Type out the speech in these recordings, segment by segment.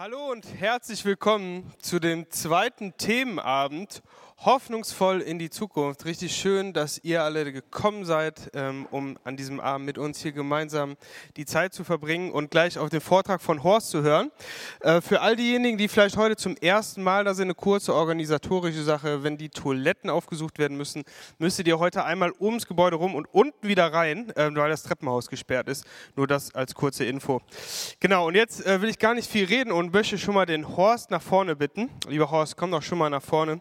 Hallo und herzlich willkommen zu dem zweiten Themenabend hoffnungsvoll in die Zukunft. Richtig schön, dass ihr alle gekommen seid, ähm, um an diesem Abend mit uns hier gemeinsam die Zeit zu verbringen und gleich auf den Vortrag von Horst zu hören. Äh, für all diejenigen, die vielleicht heute zum ersten Mal da sind, eine kurze organisatorische Sache. Wenn die Toiletten aufgesucht werden müssen, müsstet ihr heute einmal ums Gebäude rum und unten wieder rein, äh, weil das Treppenhaus gesperrt ist. Nur das als kurze Info. Genau, und jetzt äh, will ich gar nicht viel reden und möchte schon mal den Horst nach vorne bitten. Lieber Horst, komm doch schon mal nach vorne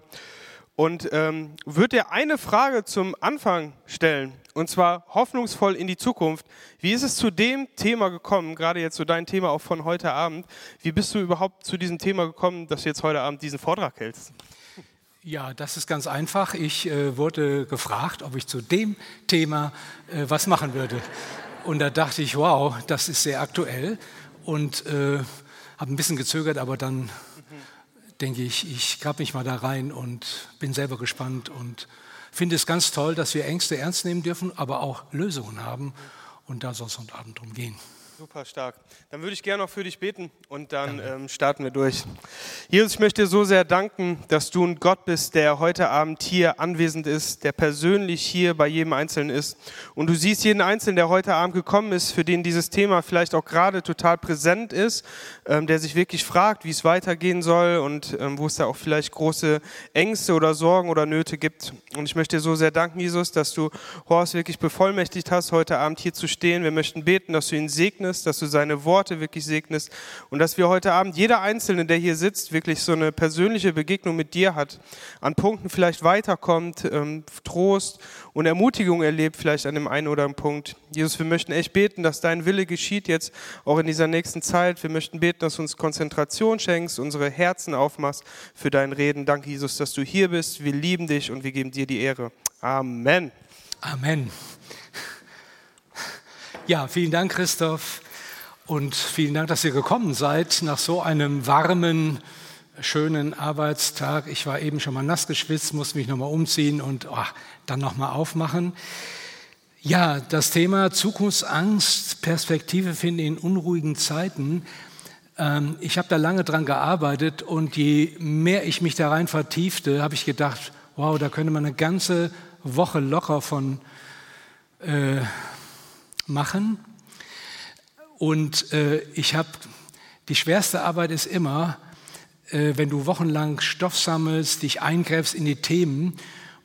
und ähm, wird dir eine Frage zum Anfang stellen, und zwar hoffnungsvoll in die Zukunft. Wie ist es zu dem Thema gekommen, gerade jetzt so dein Thema auch von heute Abend, wie bist du überhaupt zu diesem Thema gekommen, dass du jetzt heute Abend diesen Vortrag hältst? Ja, das ist ganz einfach. Ich äh, wurde gefragt, ob ich zu dem Thema äh, was machen würde. Und da dachte ich, wow, das ist sehr aktuell und äh, habe ein bisschen gezögert, aber dann denke ich, ich grab mich mal da rein und bin selber gespannt und finde es ganz toll, dass wir Ängste ernst nehmen dürfen, aber auch Lösungen haben. Und da soll es heute Abend drum gehen. Super stark. Dann würde ich gerne noch für dich beten und dann ähm, starten wir durch. Jesus, ich möchte dir so sehr danken, dass du ein Gott bist, der heute Abend hier anwesend ist, der persönlich hier bei jedem Einzelnen ist. Und du siehst jeden Einzelnen, der heute Abend gekommen ist, für den dieses Thema vielleicht auch gerade total präsent ist, ähm, der sich wirklich fragt, wie es weitergehen soll und ähm, wo es da auch vielleicht große Ängste oder Sorgen oder Nöte gibt. Und ich möchte dir so sehr danken, Jesus, dass du Horst wirklich bevollmächtigt hast, heute Abend hier zu stehen. Wir möchten beten, dass du ihn segnest segnest, dass du seine Worte wirklich segnest und dass wir heute Abend, jeder Einzelne, der hier sitzt, wirklich so eine persönliche Begegnung mit dir hat, an Punkten vielleicht weiterkommt, ähm, Trost und Ermutigung erlebt, vielleicht an dem einen oder anderen Punkt. Jesus, wir möchten echt beten, dass dein Wille geschieht jetzt auch in dieser nächsten Zeit. Wir möchten beten, dass du uns Konzentration schenkst, unsere Herzen aufmachst für dein Reden. Danke, Jesus, dass du hier bist. Wir lieben dich und wir geben dir die Ehre. Amen. Amen. Ja, vielen Dank, Christoph. Und vielen Dank, dass ihr gekommen seid nach so einem warmen, schönen Arbeitstag. Ich war eben schon mal nass geschwitzt, musste mich nochmal umziehen und oh, dann nochmal aufmachen. Ja, das Thema Zukunftsangst, Perspektive finden in unruhigen Zeiten. Ähm, ich habe da lange dran gearbeitet und je mehr ich mich da rein vertiefte, habe ich gedacht, wow, da könnte man eine ganze Woche locker von äh, machen. Und äh, ich habe, die schwerste Arbeit ist immer, äh, wenn du wochenlang Stoff sammelst, dich eingräbst in die Themen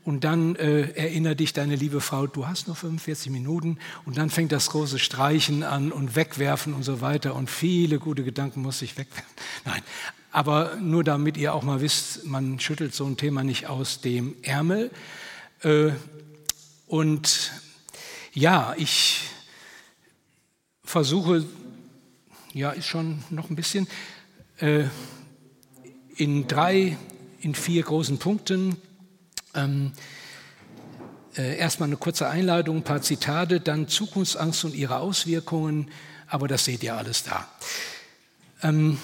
und dann äh, erinnert dich deine liebe Frau, du hast nur 45 Minuten und dann fängt das große Streichen an und Wegwerfen und so weiter und viele gute Gedanken muss ich wegwerfen. Nein, aber nur damit ihr auch mal wisst, man schüttelt so ein Thema nicht aus dem Ärmel. Äh, und ja, ich versuche, ja, ist schon noch ein bisschen, äh, in drei, in vier großen Punkten. Ähm, äh, erstmal eine kurze Einleitung, ein paar Zitate, dann Zukunftsangst und ihre Auswirkungen, aber das seht ihr alles da. Ähm,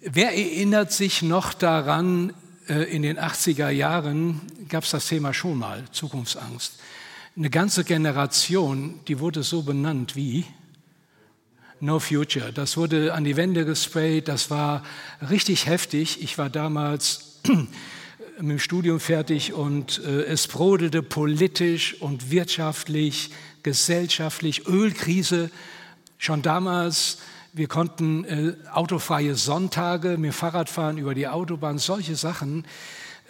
wer erinnert sich noch daran, äh, in den 80er Jahren gab es das Thema schon mal, Zukunftsangst. Eine ganze Generation, die wurde so benannt wie No Future. Das wurde an die Wände gesprayt, das war richtig heftig. Ich war damals mit dem Studium fertig und äh, es brodelte politisch und wirtschaftlich, gesellschaftlich, Ölkrise. Schon damals, wir konnten äh, autofreie Sonntage mit Fahrradfahren über die Autobahn, solche Sachen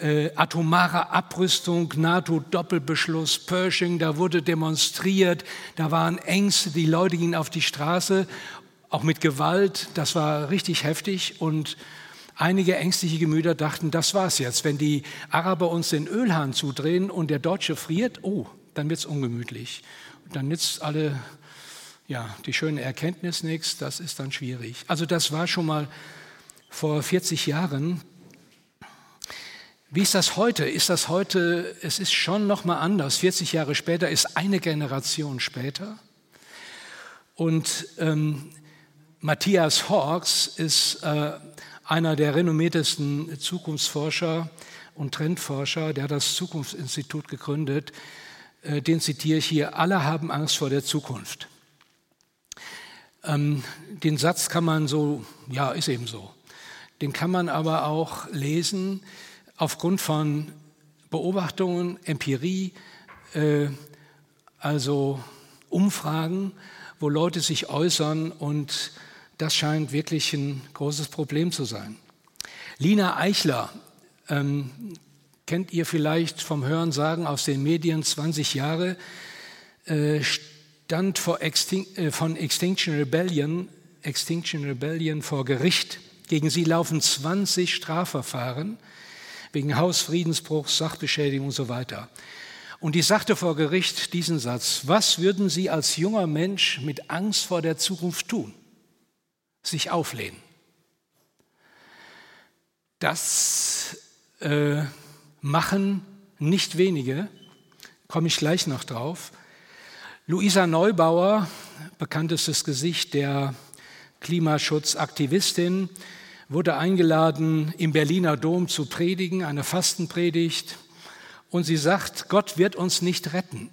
äh, atomare Abrüstung, NATO-Doppelbeschluss, Pershing, da wurde demonstriert, da waren Ängste, die Leute gingen auf die Straße, auch mit Gewalt, das war richtig heftig und einige ängstliche Gemüter dachten, das war's jetzt. Wenn die Araber uns den Ölhahn zudrehen und der Deutsche friert, oh, dann wird's ungemütlich. Dann nützt alle ja, die schöne Erkenntnis nichts, das ist dann schwierig. Also das war schon mal vor 40 Jahren wie ist das heute? Ist das heute, es ist schon nochmal anders. 40 Jahre später ist eine Generation später. Und ähm, Matthias Hawks ist äh, einer der renommiertesten Zukunftsforscher und Trendforscher, der das Zukunftsinstitut gegründet. Äh, den zitiere ich hier, alle haben Angst vor der Zukunft. Ähm, den Satz kann man so, ja, ist eben so. Den kann man aber auch lesen aufgrund von Beobachtungen, Empirie, äh, also Umfragen, wo Leute sich äußern und das scheint wirklich ein großes Problem zu sein. Lina Eichler, ähm, kennt ihr vielleicht vom Hören sagen aus den Medien 20 Jahre, äh, stand vor Extin äh, von Extinction Rebellion, Extinction Rebellion vor Gericht. Gegen sie laufen 20 Strafverfahren wegen Hausfriedensbruchs, Sachbeschädigung und so weiter. Und die sagte vor Gericht diesen Satz, was würden Sie als junger Mensch mit Angst vor der Zukunft tun? Sich auflehnen. Das äh, machen nicht wenige, komme ich gleich noch drauf. Luisa Neubauer, bekanntestes Gesicht der Klimaschutzaktivistin, wurde eingeladen, im Berliner Dom zu predigen, eine Fastenpredigt. Und sie sagt, Gott wird uns nicht retten.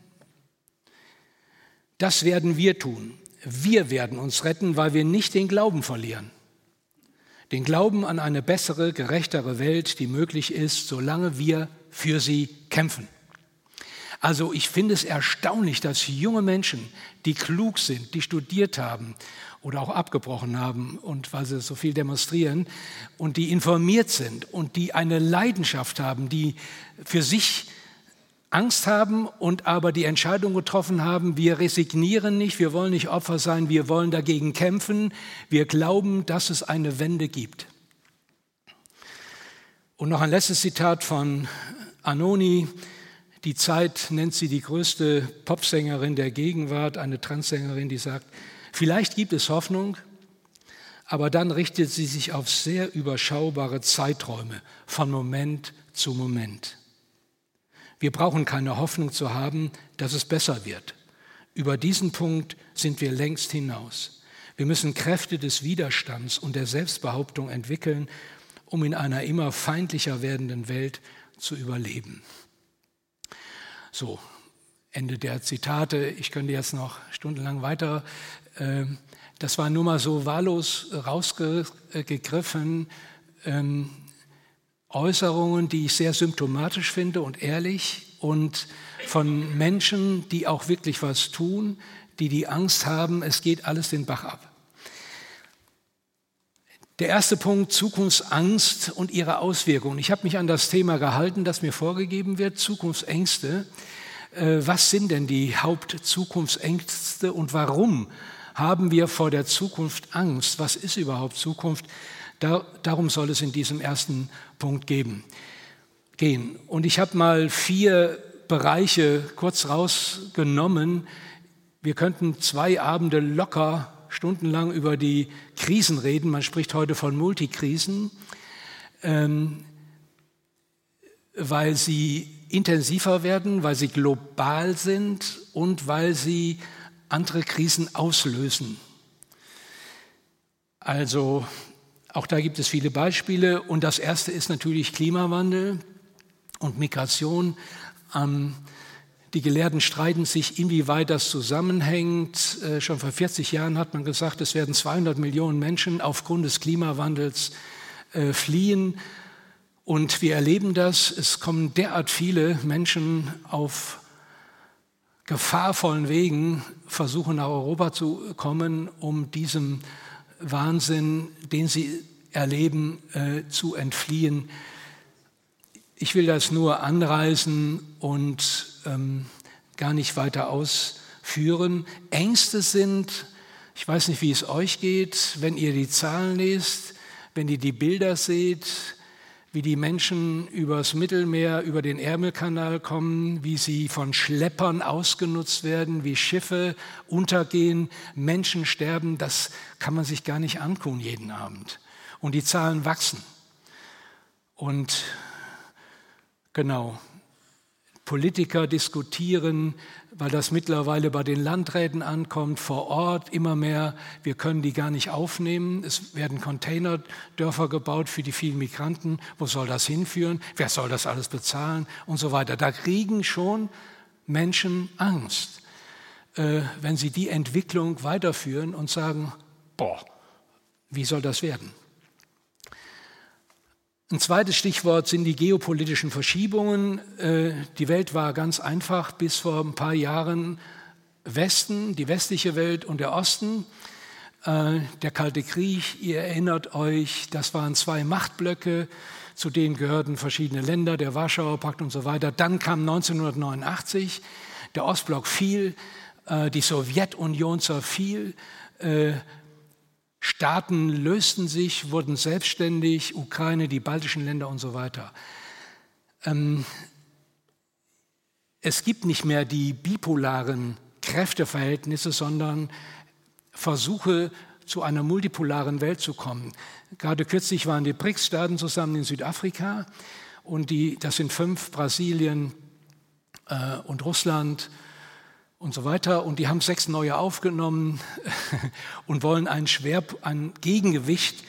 Das werden wir tun. Wir werden uns retten, weil wir nicht den Glauben verlieren. Den Glauben an eine bessere, gerechtere Welt, die möglich ist, solange wir für sie kämpfen. Also ich finde es erstaunlich, dass junge Menschen, die klug sind, die studiert haben oder auch abgebrochen haben und weil sie so viel demonstrieren und die informiert sind und die eine Leidenschaft haben, die für sich Angst haben und aber die Entscheidung getroffen haben, wir resignieren nicht, wir wollen nicht Opfer sein, wir wollen dagegen kämpfen, wir glauben, dass es eine Wende gibt. Und noch ein letztes Zitat von Anoni. Die Zeit nennt sie die größte Popsängerin der Gegenwart, eine Transsängerin, die sagt, vielleicht gibt es Hoffnung, aber dann richtet sie sich auf sehr überschaubare Zeiträume von Moment zu Moment. Wir brauchen keine Hoffnung zu haben, dass es besser wird. Über diesen Punkt sind wir längst hinaus. Wir müssen Kräfte des Widerstands und der Selbstbehauptung entwickeln, um in einer immer feindlicher werdenden Welt zu überleben. So, Ende der Zitate. Ich könnte jetzt noch stundenlang weiter. Ähm, das war nur mal so wahllos rausgegriffen. Ähm, Äußerungen, die ich sehr symptomatisch finde und ehrlich und von Menschen, die auch wirklich was tun, die die Angst haben, es geht alles den Bach ab. Der erste Punkt, Zukunftsangst und ihre Auswirkungen. Ich habe mich an das Thema gehalten, das mir vorgegeben wird, Zukunftsängste. Äh, was sind denn die Hauptzukunftsängste und warum haben wir vor der Zukunft Angst? Was ist überhaupt Zukunft? Da, darum soll es in diesem ersten Punkt geben, gehen. Und ich habe mal vier Bereiche kurz rausgenommen. Wir könnten zwei Abende locker stundenlang über die Krisen reden. Man spricht heute von Multikrisen, ähm, weil sie intensiver werden, weil sie global sind und weil sie andere Krisen auslösen. Also auch da gibt es viele Beispiele. Und das erste ist natürlich Klimawandel und Migration. Ähm, die Gelehrten streiten sich, inwieweit das zusammenhängt. Äh, schon vor 40 Jahren hat man gesagt, es werden 200 Millionen Menschen aufgrund des Klimawandels äh, fliehen. Und wir erleben das. Es kommen derart viele Menschen auf gefahrvollen Wegen, versuchen nach Europa zu kommen, um diesem Wahnsinn, den sie erleben, äh, zu entfliehen. Ich will das nur anreißen und ähm, gar nicht weiter ausführen. Ängste sind, ich weiß nicht, wie es euch geht, wenn ihr die Zahlen lest, wenn ihr die Bilder seht, wie die Menschen übers Mittelmeer, über den Ärmelkanal kommen, wie sie von Schleppern ausgenutzt werden, wie Schiffe untergehen, Menschen sterben, das kann man sich gar nicht antun jeden Abend. Und die Zahlen wachsen. Und genau, Politiker diskutieren, weil das mittlerweile bei den Landräten ankommt, vor Ort immer mehr, wir können die gar nicht aufnehmen. Es werden Containerdörfer gebaut für die vielen Migranten. Wo soll das hinführen? Wer soll das alles bezahlen? Und so weiter. Da kriegen schon Menschen Angst, äh, wenn sie die Entwicklung weiterführen und sagen, boah, wie soll das werden? Ein zweites Stichwort sind die geopolitischen Verschiebungen. Äh, die Welt war ganz einfach bis vor ein paar Jahren Westen, die westliche Welt und der Osten. Äh, der Kalte Krieg, ihr erinnert euch, das waren zwei Machtblöcke, zu denen gehörten verschiedene Länder, der Warschauer Pakt und so weiter. Dann kam 1989, der Ostblock fiel, äh, die Sowjetunion zerfiel, Staaten lösten sich, wurden selbstständig, Ukraine, die baltischen Länder und so weiter. Ähm, es gibt nicht mehr die bipolaren Kräfteverhältnisse, sondern Versuche, zu einer multipolaren Welt zu kommen. Gerade kürzlich waren die BRICS-Staaten zusammen in Südafrika und die, das sind fünf, Brasilien äh, und Russland, und so weiter. Und die haben sechs neue aufgenommen und wollen ein, Schwer, ein Gegengewicht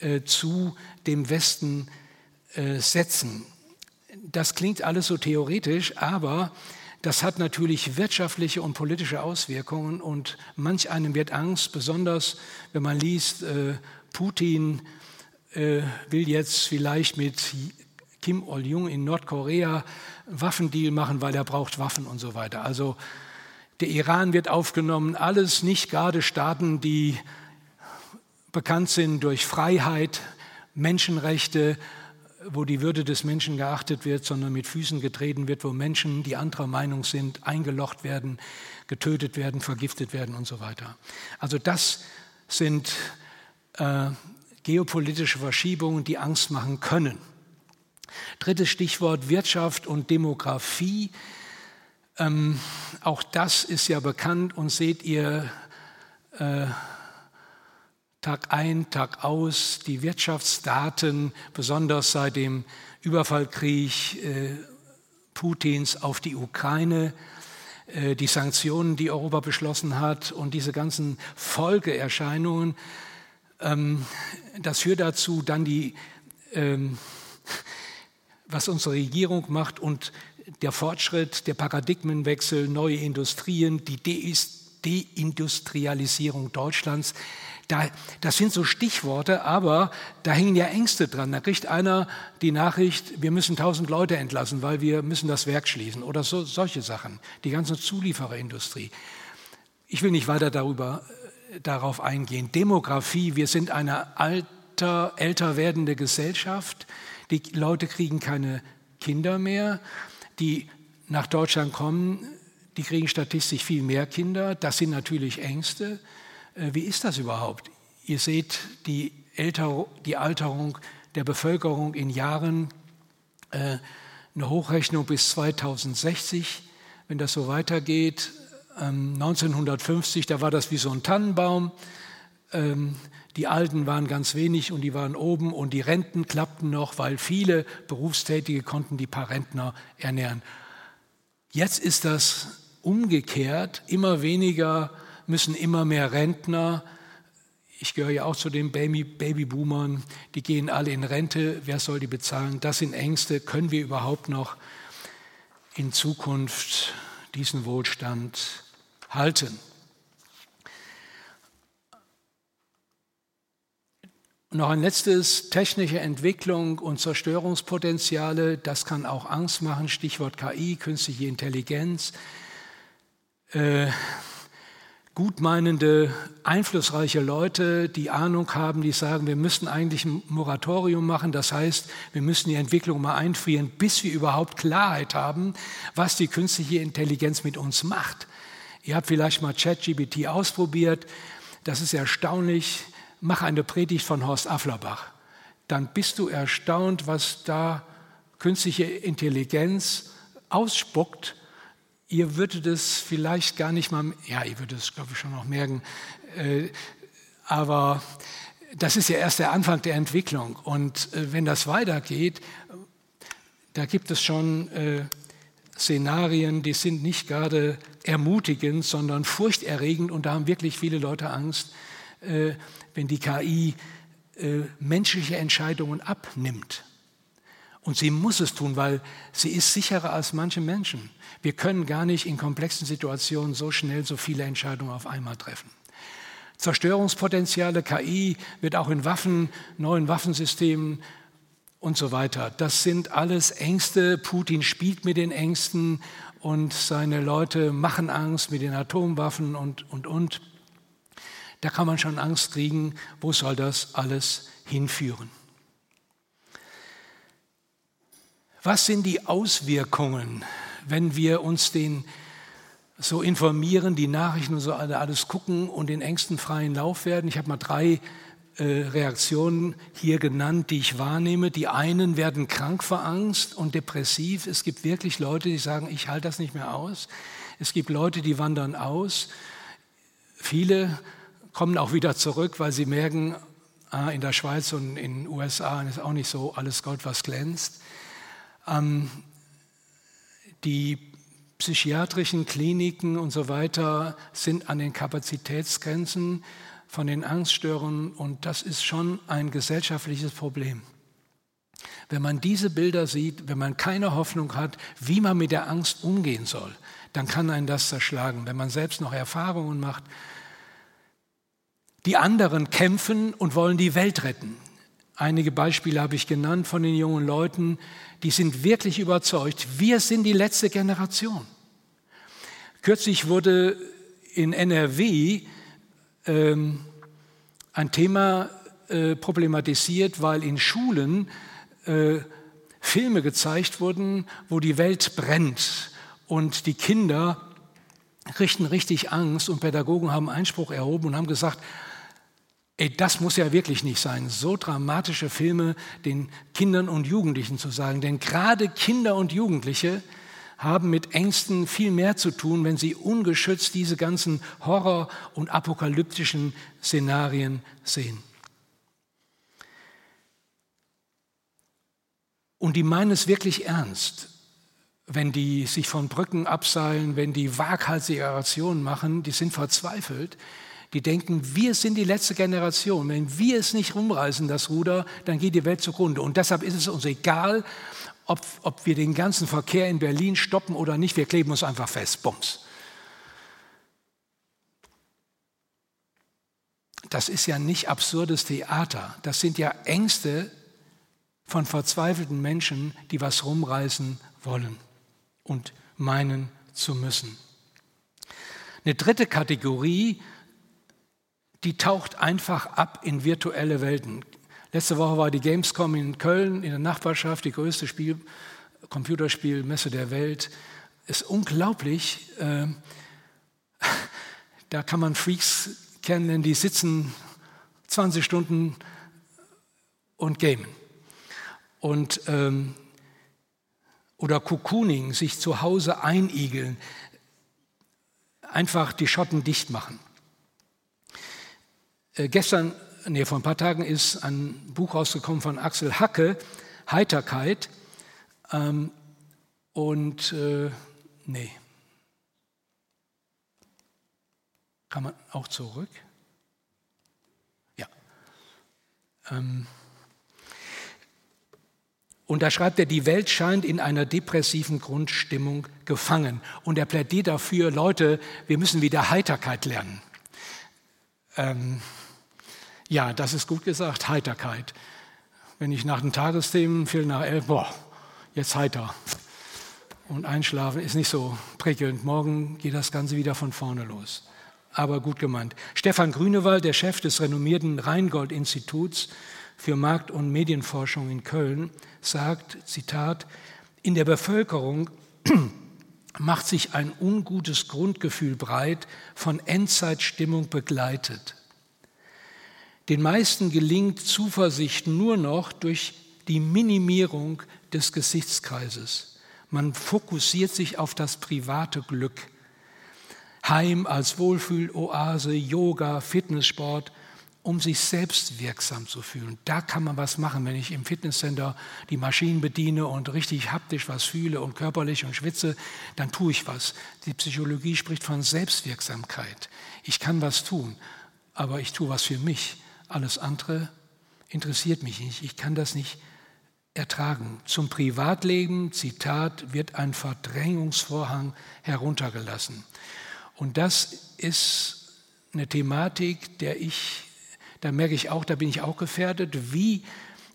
äh, zu dem Westen äh, setzen. Das klingt alles so theoretisch, aber das hat natürlich wirtschaftliche und politische Auswirkungen und manch einem wird Angst, besonders wenn man liest, äh, Putin will jetzt vielleicht mit Kim Il-jung in Nordkorea Waffendeal machen, weil er braucht Waffen und so weiter. Also der Iran wird aufgenommen, alles nicht gerade Staaten, die bekannt sind durch Freiheit, Menschenrechte, wo die Würde des Menschen geachtet wird, sondern mit Füßen getreten wird, wo Menschen, die anderer Meinung sind, eingelocht werden, getötet werden, vergiftet werden und so weiter. Also das sind äh, geopolitische Verschiebungen, die Angst machen können. Drittes Stichwort Wirtschaft und Demografie. Ähm, auch das ist ja bekannt und seht ihr äh, Tag ein, Tag aus, die Wirtschaftsdaten, besonders seit dem Überfallkrieg äh, Putins auf die Ukraine, äh, die Sanktionen, die Europa beschlossen hat und diese ganzen Folgeerscheinungen, ähm, das führt dazu, dann die, ähm, was unsere Regierung macht und der Fortschritt, der Paradigmenwechsel, neue Industrien, die Deindustrialisierung Deutschlands, da, das sind so Stichworte, aber da hängen ja Ängste dran. Da kriegt einer die Nachricht, wir müssen tausend Leute entlassen, weil wir müssen das Werk schließen oder so, solche Sachen. Die ganze Zuliefererindustrie. Ich will nicht weiter darüber, äh, darauf eingehen. Demografie, wir sind eine alter, älter werdende Gesellschaft. Die Leute kriegen keine Kinder mehr die nach Deutschland kommen, die kriegen statistisch viel mehr Kinder. Das sind natürlich Ängste. Äh, wie ist das überhaupt? Ihr seht die, Älter, die Alterung der Bevölkerung in Jahren, äh, eine Hochrechnung bis 2060, wenn das so weitergeht. 1950, ähm, da war das wie so ein Tannenbaum. Die Alten waren ganz wenig und die waren oben und die Renten klappten noch, weil viele Berufstätige konnten die paar Rentner ernähren. Jetzt ist das umgekehrt. Immer weniger müssen immer mehr Rentner. Ich gehöre ja auch zu den Baby, Babyboomern. Die gehen alle in Rente. Wer soll die bezahlen? Das sind Ängste. Können wir überhaupt noch in Zukunft diesen Wohlstand halten? Noch ein letztes, technische Entwicklung und Zerstörungspotenziale, das kann auch Angst machen, Stichwort KI, künstliche Intelligenz. Äh, gutmeinende, einflussreiche Leute, die Ahnung haben, die sagen, wir müssen eigentlich ein Moratorium machen, das heißt, wir müssen die Entwicklung mal einfrieren, bis wir überhaupt Klarheit haben, was die künstliche Intelligenz mit uns macht. Ihr habt vielleicht mal ChatGPT ausprobiert, das ist erstaunlich mach eine Predigt von Horst Afflerbach. Dann bist du erstaunt, was da künstliche Intelligenz ausspuckt. Ihr würdet es vielleicht gar nicht mal, ja, ihr würdet es, glaube ich, schon noch merken, äh, aber das ist ja erst der Anfang der Entwicklung. Und äh, wenn das weitergeht, da gibt es schon äh, Szenarien, die sind nicht gerade ermutigend, sondern furchterregend und da haben wirklich viele Leute Angst, äh, wenn die KI äh, menschliche Entscheidungen abnimmt. Und sie muss es tun, weil sie ist sicherer als manche Menschen. Wir können gar nicht in komplexen Situationen so schnell so viele Entscheidungen auf einmal treffen. Zerstörungspotenziale KI wird auch in Waffen, neuen Waffensystemen und so weiter. Das sind alles Ängste. Putin spielt mit den Ängsten und seine Leute machen Angst mit den Atomwaffen und, und, und. Da kann man schon Angst kriegen, wo soll das alles hinführen. Was sind die Auswirkungen, wenn wir uns den so informieren, die Nachrichten und so alles gucken und den Ängsten freien Lauf werden? Ich habe mal drei äh, Reaktionen hier genannt, die ich wahrnehme. Die einen werden krank vor Angst und depressiv. Es gibt wirklich Leute, die sagen, ich halte das nicht mehr aus. Es gibt Leute, die wandern aus. Viele kommen auch wieder zurück, weil sie merken, ah, in der Schweiz und in den USA ist auch nicht so alles Gold, was glänzt. Ähm, die psychiatrischen Kliniken und so weiter sind an den Kapazitätsgrenzen von den Angststörungen und das ist schon ein gesellschaftliches Problem. Wenn man diese Bilder sieht, wenn man keine Hoffnung hat, wie man mit der Angst umgehen soll, dann kann einen das zerschlagen. Wenn man selbst noch Erfahrungen macht, die anderen kämpfen und wollen die Welt retten. Einige Beispiele habe ich genannt von den jungen Leuten, die sind wirklich überzeugt, wir sind die letzte Generation. Kürzlich wurde in NRW ähm, ein Thema äh, problematisiert, weil in Schulen äh, Filme gezeigt wurden, wo die Welt brennt und die Kinder richten richtig Angst und Pädagogen haben Einspruch erhoben und haben gesagt, ey, das muss ja wirklich nicht sein, so dramatische Filme den Kindern und Jugendlichen zu sagen. Denn gerade Kinder und Jugendliche haben mit Ängsten viel mehr zu tun, wenn sie ungeschützt diese ganzen Horror- und apokalyptischen Szenarien sehen. Und die meinen es wirklich ernst, wenn die sich von Brücken abseilen, wenn die waghalsige Aktionen machen, die sind verzweifelt. Die denken, wir sind die letzte Generation. Wenn wir es nicht rumreißen, das Ruder, dann geht die Welt zugrunde. Und deshalb ist es uns egal, ob, ob wir den ganzen Verkehr in Berlin stoppen oder nicht, wir kleben uns einfach fest. Bums. Das ist ja nicht absurdes Theater. Das sind ja Ängste von verzweifelten Menschen, die was rumreißen wollen und meinen zu müssen. Eine dritte Kategorie, die taucht einfach ab in virtuelle Welten. Letzte Woche war die Gamescom in Köln in der Nachbarschaft, die größte Spiel, Computerspielmesse der Welt. Ist unglaublich. Äh, da kann man Freaks kennenlernen, die sitzen 20 Stunden und gamen. Und, ähm, oder Cocooning, sich zu Hause einigeln, einfach die Schotten dicht machen. Äh, gestern nee, vor ein paar Tagen ist ein Buch rausgekommen von Axel Hacke, Heiterkeit. Ähm, und äh, nee. Kann man auch zurück? Ja. Ähm, und da schreibt er, die Welt scheint in einer depressiven Grundstimmung gefangen. Und er plädiert dafür, Leute, wir müssen wieder Heiterkeit lernen. Ähm, ja, das ist gut gesagt, Heiterkeit. Wenn ich nach den Tagesthemen, viel nach elf, boah, jetzt heiter. Und einschlafen ist nicht so prickelnd. Morgen geht das Ganze wieder von vorne los. Aber gut gemeint. Stefan Grünewald, der Chef des renommierten Rheingold-Instituts für Markt- und Medienforschung in Köln, sagt, Zitat, in der Bevölkerung macht sich ein ungutes Grundgefühl breit, von Endzeitstimmung begleitet. Den meisten gelingt Zuversicht nur noch durch die Minimierung des Gesichtskreises. Man fokussiert sich auf das private Glück. Heim als Wohlfühloase, Yoga, Fitnesssport, um sich selbst wirksam zu fühlen. Da kann man was machen, wenn ich im Fitnesscenter die Maschinen bediene und richtig haptisch was fühle und körperlich und schwitze, dann tue ich was. Die Psychologie spricht von Selbstwirksamkeit. Ich kann was tun, aber ich tue was für mich. Alles andere interessiert mich nicht. Ich kann das nicht ertragen. Zum Privatleben, Zitat, wird ein Verdrängungsvorhang heruntergelassen. Und das ist eine Thematik, der ich, da merke ich auch, da bin ich auch gefährdet, wie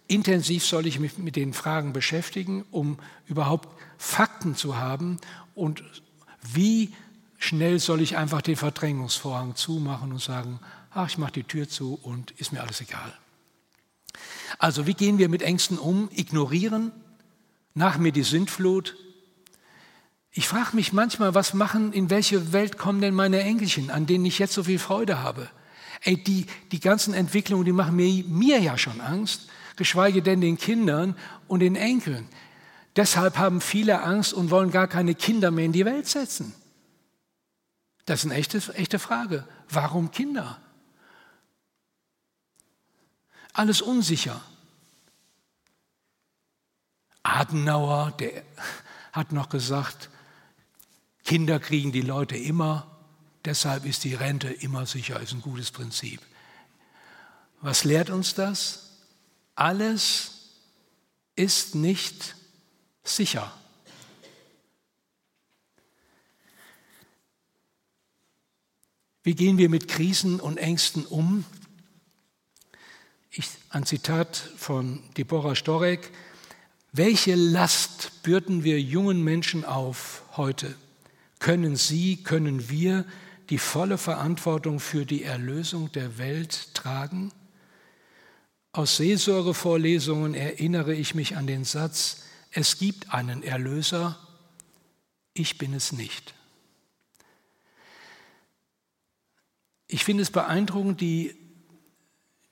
intensiv soll ich mich mit den Fragen beschäftigen, um überhaupt Fakten zu haben und wie schnell soll ich einfach den Verdrängungsvorhang zumachen und sagen, ach, ich mache die Tür zu und ist mir alles egal. Also wie gehen wir mit Ängsten um? Ignorieren? Nach mir die Sintflut? Ich frage mich manchmal, was machen, in welche Welt kommen denn meine Enkelchen, an denen ich jetzt so viel Freude habe? Ey, die, die ganzen Entwicklungen, die machen mir, mir ja schon Angst, geschweige denn den Kindern und den Enkeln. Deshalb haben viele Angst und wollen gar keine Kinder mehr in die Welt setzen. Das ist eine echte, echte Frage. Warum Kinder? Alles unsicher. Adenauer, der hat noch gesagt, Kinder kriegen die Leute immer, deshalb ist die Rente immer sicher, ist ein gutes Prinzip. Was lehrt uns das? Alles ist nicht sicher. Wie gehen wir mit Krisen und Ängsten um? Ein Zitat von Deborah Storek. Welche Last bürden wir jungen Menschen auf heute? Können sie, können wir die volle Verantwortung für die Erlösung der Welt tragen? Aus Seelsorgevorlesungen erinnere ich mich an den Satz, es gibt einen Erlöser, ich bin es nicht. Ich finde es beeindruckend, die,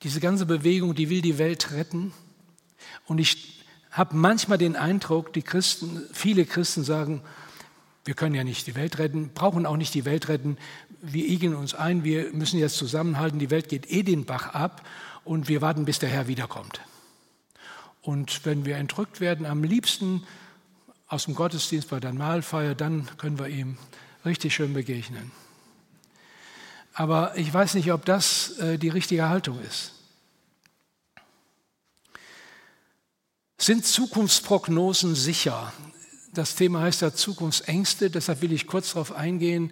diese ganze Bewegung, die will die Welt retten. Und ich habe manchmal den Eindruck, die Christen, viele Christen sagen, wir können ja nicht die Welt retten, brauchen auch nicht die Welt retten. Wir igeln uns ein, wir müssen jetzt zusammenhalten, die Welt geht eh den Bach ab und wir warten, bis der Herr wiederkommt. Und wenn wir entrückt werden, am liebsten aus dem Gottesdienst bei der Mahlfeier, dann können wir ihm richtig schön begegnen. Aber ich weiß nicht, ob das äh, die richtige Haltung ist. Sind Zukunftsprognosen sicher? Das Thema heißt ja Zukunftsängste, deshalb will ich kurz darauf eingehen,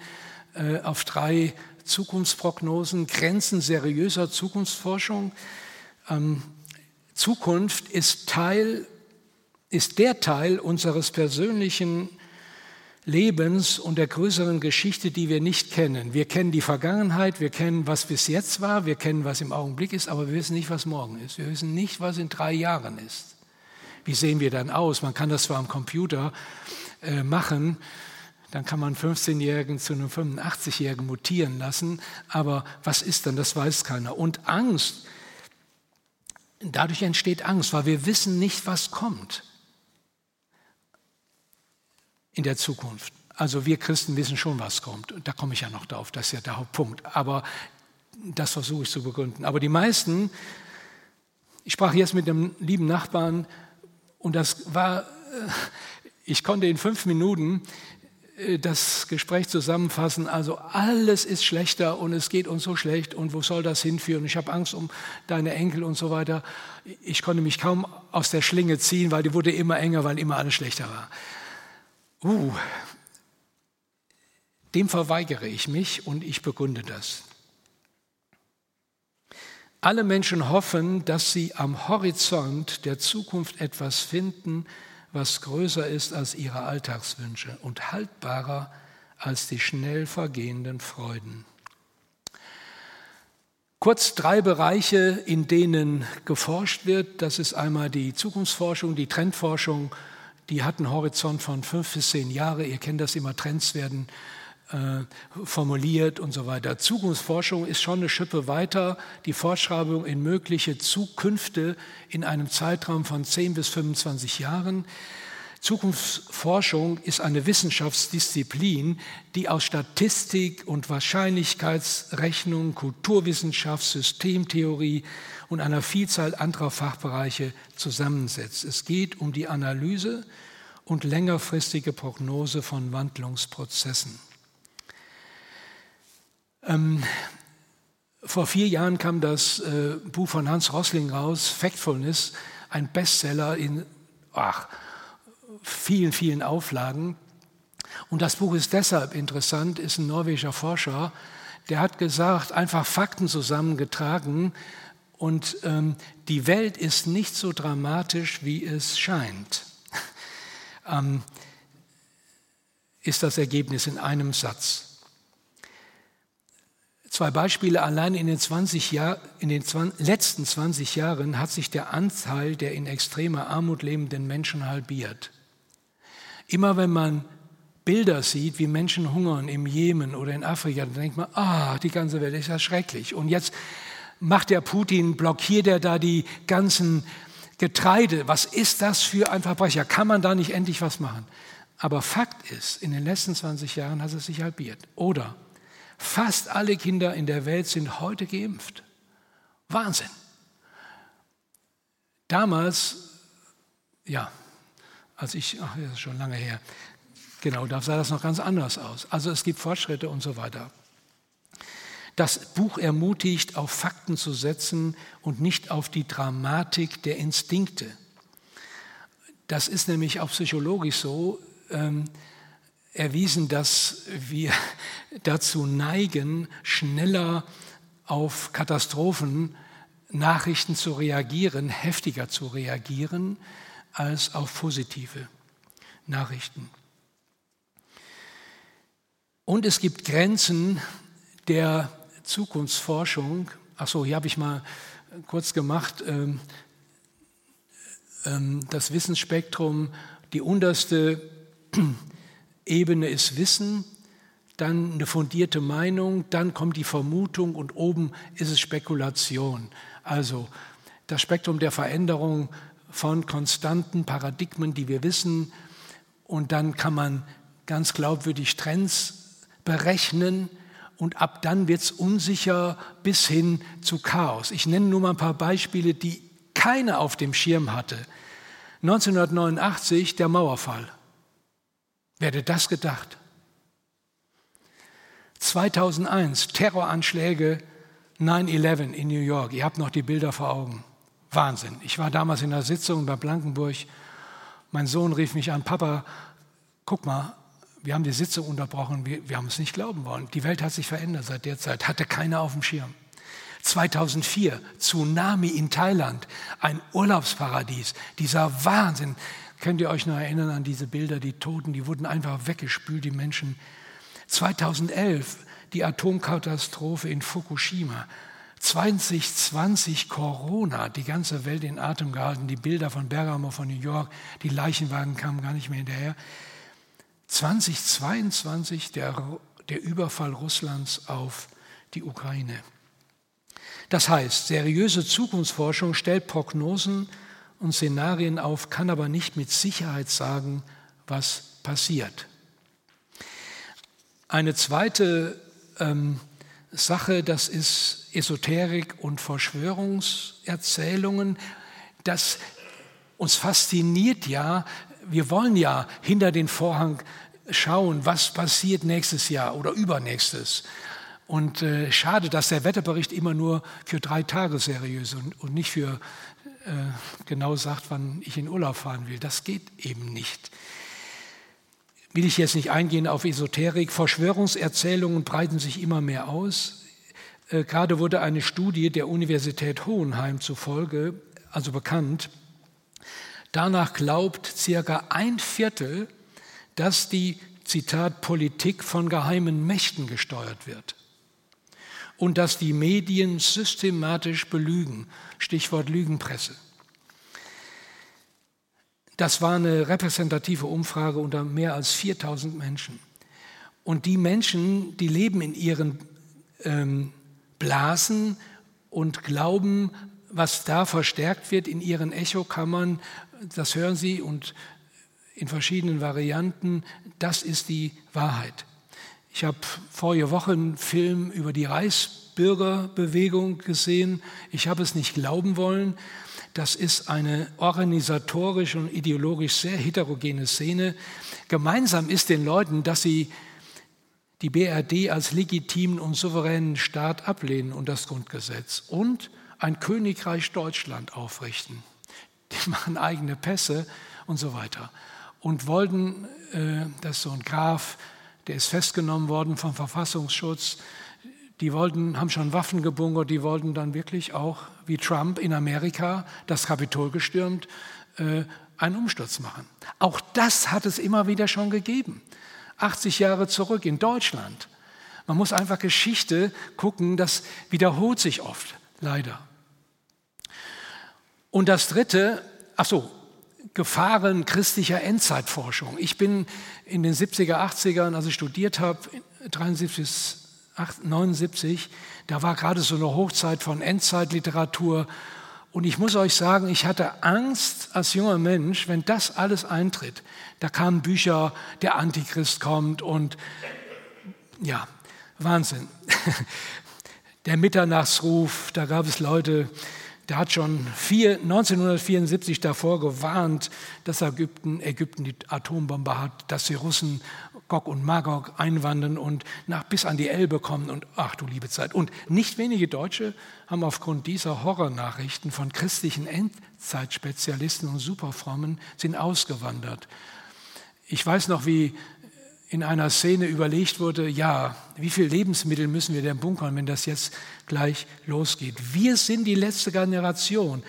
äh, auf drei Zukunftsprognosen, Grenzen seriöser Zukunftsforschung. Ähm, Zukunft ist Teil, ist der Teil unseres persönlichen Lebens und der größeren Geschichte, die wir nicht kennen. Wir kennen die Vergangenheit, wir kennen, was bis jetzt war, wir kennen, was im Augenblick ist, aber wir wissen nicht, was morgen ist. Wir wissen nicht, was in drei Jahren ist. Wie sehen wir dann aus? Man kann das zwar am Computer äh, machen, dann kann man 15-Jährigen zu einem 85-Jährigen mutieren lassen, aber was ist dann, das weiß keiner. Und Angst Dadurch entsteht Angst, weil wir wissen nicht, was kommt in der Zukunft. Also wir Christen wissen schon, was kommt. Da komme ich ja noch drauf, das ist ja der Hauptpunkt. Aber das versuche ich zu begründen. Aber die meisten, ich sprach jetzt mit einem lieben Nachbarn und das war, äh, ich konnte in fünf Minuten äh, das Gespräch zusammenfassen. Also alles ist schlechter und es geht uns so schlecht und wo soll das hinführen? Ich habe Angst um deine Enkel und so weiter. Ich konnte mich kaum aus der Schlinge ziehen, weil die wurde immer enger, weil immer alles schlechter war. Uh, dem verweigere ich mich und ich begründe das. Alle Menschen hoffen, dass sie am Horizont der Zukunft etwas finden, was größer ist als ihre Alltagswünsche und haltbarer als die schnell vergehenden Freuden. Kurz drei Bereiche, in denen geforscht wird. Das ist einmal die Zukunftsforschung, die Trendforschung. Die hat einen Horizont von fünf bis zehn Jahre. Ihr kennt das immer, Trends werden äh, formuliert und so weiter. Zukunftsforschung ist schon eine Schippe weiter. Die Fortschreibung in mögliche Zukünfte in einem Zeitraum von 10 bis 25 Jahren. Zukunftsforschung ist eine Wissenschaftsdisziplin, die aus Statistik und Wahrscheinlichkeitsrechnung, Kulturwissenschaft, Systemtheorie und einer Vielzahl anderer Fachbereiche zusammensetzt. Es geht um die Analyse und längerfristige Prognose von Wandlungsprozessen. Ähm, vor vier Jahren kam das äh, Buch von Hans Rosling raus, Factfulness, ein Bestseller in ach, vielen, vielen Auflagen. Und das Buch ist deshalb interessant, ist ein norwegischer Forscher, der hat gesagt, einfach Fakten zusammengetragen Und ähm, die Welt ist nicht so dramatisch, wie es scheint. ähm, ist das Ergebnis in einem Satz. Zwei Beispiele. Allein in den, 20 Jahr, in den 20, letzten 20 Jahren hat sich der Anteil der in extremer Armut lebenden Menschen halbiert. Immer wenn man Bilder sieht, wie Menschen hungern im Jemen oder in Afrika, dann denkt man, ah, die ganze Welt ist ja schrecklich. Und jetzt macht der Putin, blockiert er da die ganzen Getreide. Was ist das für ein Verbrecher? Kann man da nicht endlich was machen? Aber Fakt ist, in den letzten 20 Jahren hat es sich halbiert. Oder fast alle Kinder in der Welt sind heute geimpft. Wahnsinn. Damals, ja, als ich, ach, das ist schon lange her, genau, da sah das noch ganz anders aus. Also es gibt Fortschritte und so weiter. Das Buch ermutigt, auf Fakten zu setzen und nicht auf die Dramatik der Instinkte. Das ist nämlich auch psychologisch so ähm, erwiesen, dass wir dazu neigen, schneller auf Katastrophen Nachrichten zu reagieren, heftiger zu reagieren als auf positive Nachrichten. Und es gibt Grenzen der Zukunftsforschung, ach so, hier habe ich mal kurz gemacht, ähm, ähm, das Wissensspektrum, die unterste Ebene ist Wissen, dann eine fundierte Meinung, dann kommt die Vermutung und oben ist es Spekulation. Also das Spektrum der Veränderung von konstanten Paradigmen, die wir wissen, und dann kann man ganz glaubwürdig Trends berechnen, und ab dann wird es unsicher bis hin zu Chaos. Ich nenne nur mal ein paar Beispiele, die keiner auf dem Schirm hatte. 1989 der Mauerfall. Wer hätte das gedacht? 2001 Terroranschläge 9-11 in New York. Ihr habt noch die Bilder vor Augen. Wahnsinn. Ich war damals in der Sitzung bei Blankenburg. Mein Sohn rief mich an, Papa, guck mal, wir haben die Sitzung unterbrochen, wir, wir haben es nicht glauben wollen. Die Welt hat sich verändert seit der Zeit, hatte keiner auf dem Schirm. 2004, Tsunami in Thailand, ein Urlaubsparadies, dieser Wahnsinn. Könnt ihr euch noch erinnern an diese Bilder, die Toten, die wurden einfach weggespült, die Menschen. 2011, die Atomkatastrophe in Fukushima. 2020 Corona, die ganze Welt in Atem gehalten, die Bilder von Bergamo, von New York, die Leichenwagen kamen gar nicht mehr hinterher. 2022 der, der Überfall Russlands auf die Ukraine. Das heißt, seriöse Zukunftsforschung stellt Prognosen und Szenarien auf, kann aber nicht mit Sicherheit sagen, was passiert. Eine zweite ähm, Sache, das ist Esoterik und Verschwörungserzählungen. Das uns fasziniert ja, wir wollen ja hinter den Vorhang schauen, was passiert nächstes Jahr oder übernächstes. Und äh, schade, dass der Wetterbericht immer nur für drei Tage seriös und, und nicht für äh, genau sagt, wann ich in Urlaub fahren will. Das geht eben nicht. Will ich jetzt nicht eingehen auf Esoterik. Verschwörungserzählungen breiten sich immer mehr aus. Äh, gerade wurde eine Studie der Universität Hohenheim zufolge, also bekannt, Danach glaubt circa ein Viertel, dass die, Zitat, Politik von geheimen Mächten gesteuert wird und dass die Medien systematisch belügen. Stichwort Lügenpresse. Das war eine repräsentative Umfrage unter mehr als 4000 Menschen. Und die Menschen, die leben in ihren ähm, Blasen und glauben, was da verstärkt wird in ihren Echokammern, das hören Sie und in verschiedenen Varianten, das ist die Wahrheit. Ich habe vorige Woche einen Film über die Reichsbürgerbewegung gesehen. Ich habe es nicht glauben wollen. Das ist eine organisatorisch und ideologisch sehr heterogene Szene. Gemeinsam ist den Leuten, dass sie die BRD als legitimen und souveränen Staat ablehnen und das Grundgesetz und ein Königreich Deutschland aufrichten machen eigene Pässe und so weiter. Und wollten, äh, das ist so ein Graf, der ist festgenommen worden vom Verfassungsschutz, die wollten, haben schon Waffen gebunkert, die wollten dann wirklich auch, wie Trump in Amerika, das Kapitol gestürmt, äh, einen Umsturz machen. Auch das hat es immer wieder schon gegeben. 80 Jahre zurück in Deutschland. Man muss einfach Geschichte gucken, das wiederholt sich oft, leider. Und das Dritte, ach so, Gefahren christlicher Endzeitforschung. Ich bin in den 70er, 80ern, als ich studiert habe, 73 bis 79, da war gerade so eine Hochzeit von Endzeitliteratur. Und ich muss euch sagen, ich hatte Angst als junger Mensch, wenn das alles eintritt. Da kamen Bücher, der Antichrist kommt und ja, Wahnsinn. Der Mitternachtsruf, da gab es Leute, der hat schon vier, 1974 davor gewarnt, dass Ägypten, Ägypten die Atombombe hat, dass die Russen Gog und Magog einwandern und nach, bis an die Elbe kommen und ach du liebe Zeit. Und nicht wenige Deutsche haben aufgrund dieser Horrornachrichten von christlichen Endzeitspezialisten und Superfrommen sind ausgewandert. Ich weiß noch, wie in einer Szene überlegt wurde, ja, wie viel Lebensmittel müssen wir denn bunkern, wenn das jetzt gleich losgeht? Wir sind die letzte Generation.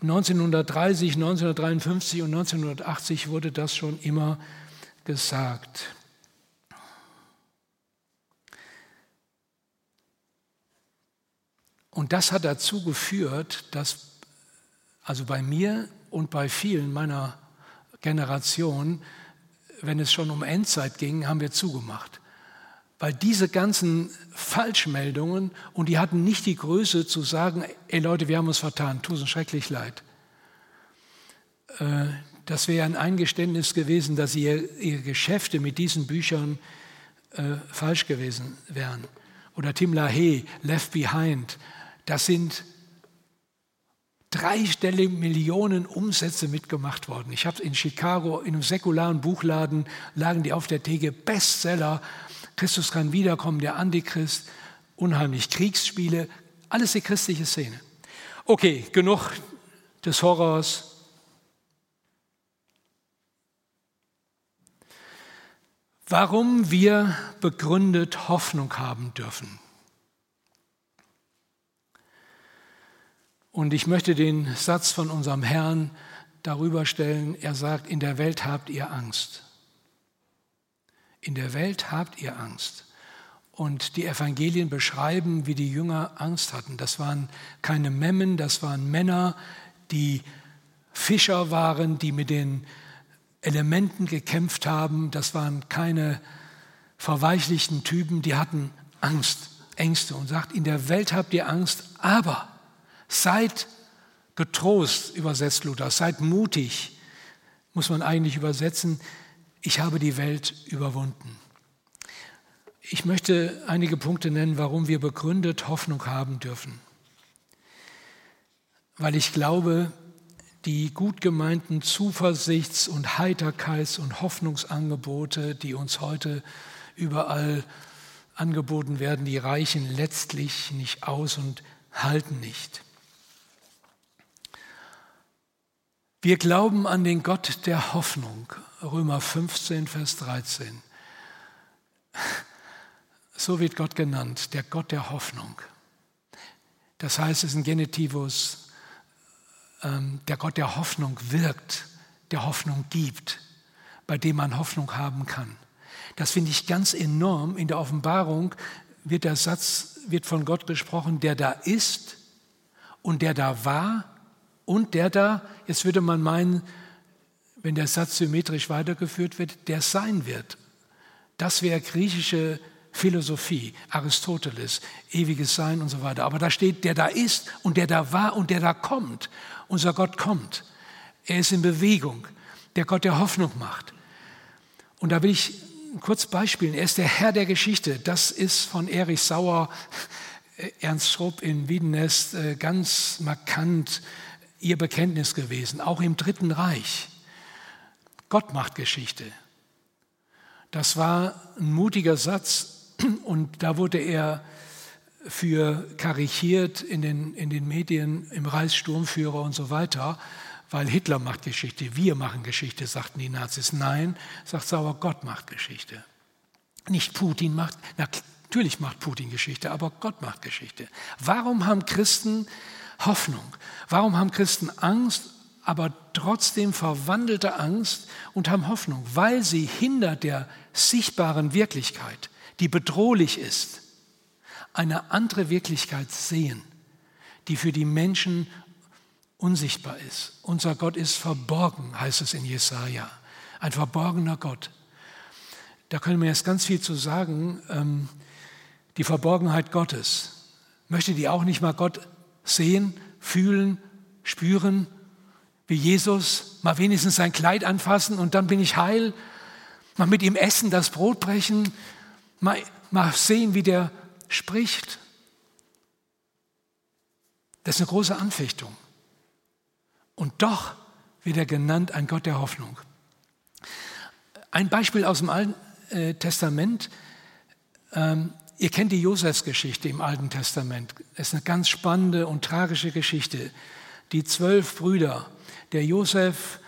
1930, 1953 und 1980 wurde das schon immer gesagt. Und das hat dazu geführt, dass also bei mir und bei vielen meiner Generation wenn es schon um Endzeit ging, haben wir zugemacht. Weil diese ganzen Falschmeldungen, und die hatten nicht die Größe zu sagen, ey Leute, wir haben uns vertan, tut uns schrecklich leid. Äh, das wäre ein Eingeständnis gewesen, dass ihre, ihre Geschäfte mit diesen Büchern äh, falsch gewesen wären. Oder Tim LaHaye, Left Behind, das sind dreistellige Millionen Umsätze mitgemacht worden. Ich habe in Chicago in einem säkularen Buchladen lagen die auf der Theke Bestseller. Christus kann wiederkommen, der Antichrist, unheimlich Kriegsspiele, alles die christliche Szene. Okay, genug des Horrors. Warum wir begründet Hoffnung haben dürfen. Und ich möchte den Satz von unserem Herrn darüber stellen. Er sagt, in der Welt habt ihr Angst. In der Welt habt ihr Angst. Und die Evangelien beschreiben, wie die Jünger Angst hatten. Das waren keine Memmen, das waren Männer, die Fischer waren, die mit den Elementen gekämpft haben. Das waren keine verweichlichten Typen, die hatten Angst, Ängste und sagt, in der Welt habt ihr Angst, aber Seid getrost, übersetzt Luther, seid mutig, muss man eigentlich übersetzen, ich habe die Welt überwunden. Ich möchte einige Punkte nennen, warum wir begründet Hoffnung haben dürfen. Weil ich glaube, die gut gemeinten Zuversichts- und Heiterkeits- und Hoffnungsangebote, die uns heute überall angeboten werden, die reichen letztlich nicht aus und halten nicht. Wir glauben an den Gott der Hoffnung, Römer 15, Vers 13. So wird Gott genannt, der Gott der Hoffnung. Das heißt, es ist ein Genitivus, ähm, der Gott der Hoffnung wirkt, der Hoffnung gibt, bei dem man Hoffnung haben kann. Das finde ich ganz enorm. In der Offenbarung wird der Satz, wird von Gott gesprochen, der da ist und der da war und der da, jetzt würde man meinen, wenn der Satz symmetrisch weitergeführt wird, der sein wird. Das wäre griechische Philosophie, Aristoteles, ewiges Sein und so weiter. Aber da steht, der da ist und der da war und der da kommt. Unser Gott kommt. Er ist in Bewegung. Der Gott, der Hoffnung macht. Und da will ich kurz beispielen. Er ist der Herr der Geschichte. Das ist von Erich Sauer, Ernst Schrupp in Wiedenest äh, ganz markant ihr Bekenntnis gewesen, auch im Dritten Reich. Gott macht Geschichte. Das war ein mutiger Satz und da wurde er für karikiert in den, in den Medien, im Reichssturmführer und so weiter, weil Hitler macht Geschichte, wir machen Geschichte, sagten die Nazis. Nein, sagt Sauer, Gott macht Geschichte. Nicht Putin macht, na, Natürlich macht Putin Geschichte, aber Gott macht Geschichte. Warum haben Christen Hoffnung? Warum haben Christen Angst, aber trotzdem verwandelte Angst und haben Hoffnung? Weil sie hinter der sichtbaren Wirklichkeit, die bedrohlich ist, eine andere Wirklichkeit sehen, die für die Menschen unsichtbar ist. Unser Gott ist verborgen, heißt es in Jesaja. Ein verborgener Gott. Da können wir jetzt ganz viel zu sagen. Ähm, die Verborgenheit Gottes. Möchte die auch nicht mal Gott sehen, fühlen, spüren, wie Jesus, mal wenigstens sein Kleid anfassen und dann bin ich heil, mal mit ihm essen, das Brot brechen, mal, mal sehen, wie der spricht. Das ist eine große Anfechtung. Und doch wird er genannt ein Gott der Hoffnung. Ein Beispiel aus dem Alten äh, Testament. Ähm, ihr kennt die Josefsgeschichte im Alten Testament. Es ist eine ganz spannende und tragische Geschichte. Die zwölf Brüder, der Josef,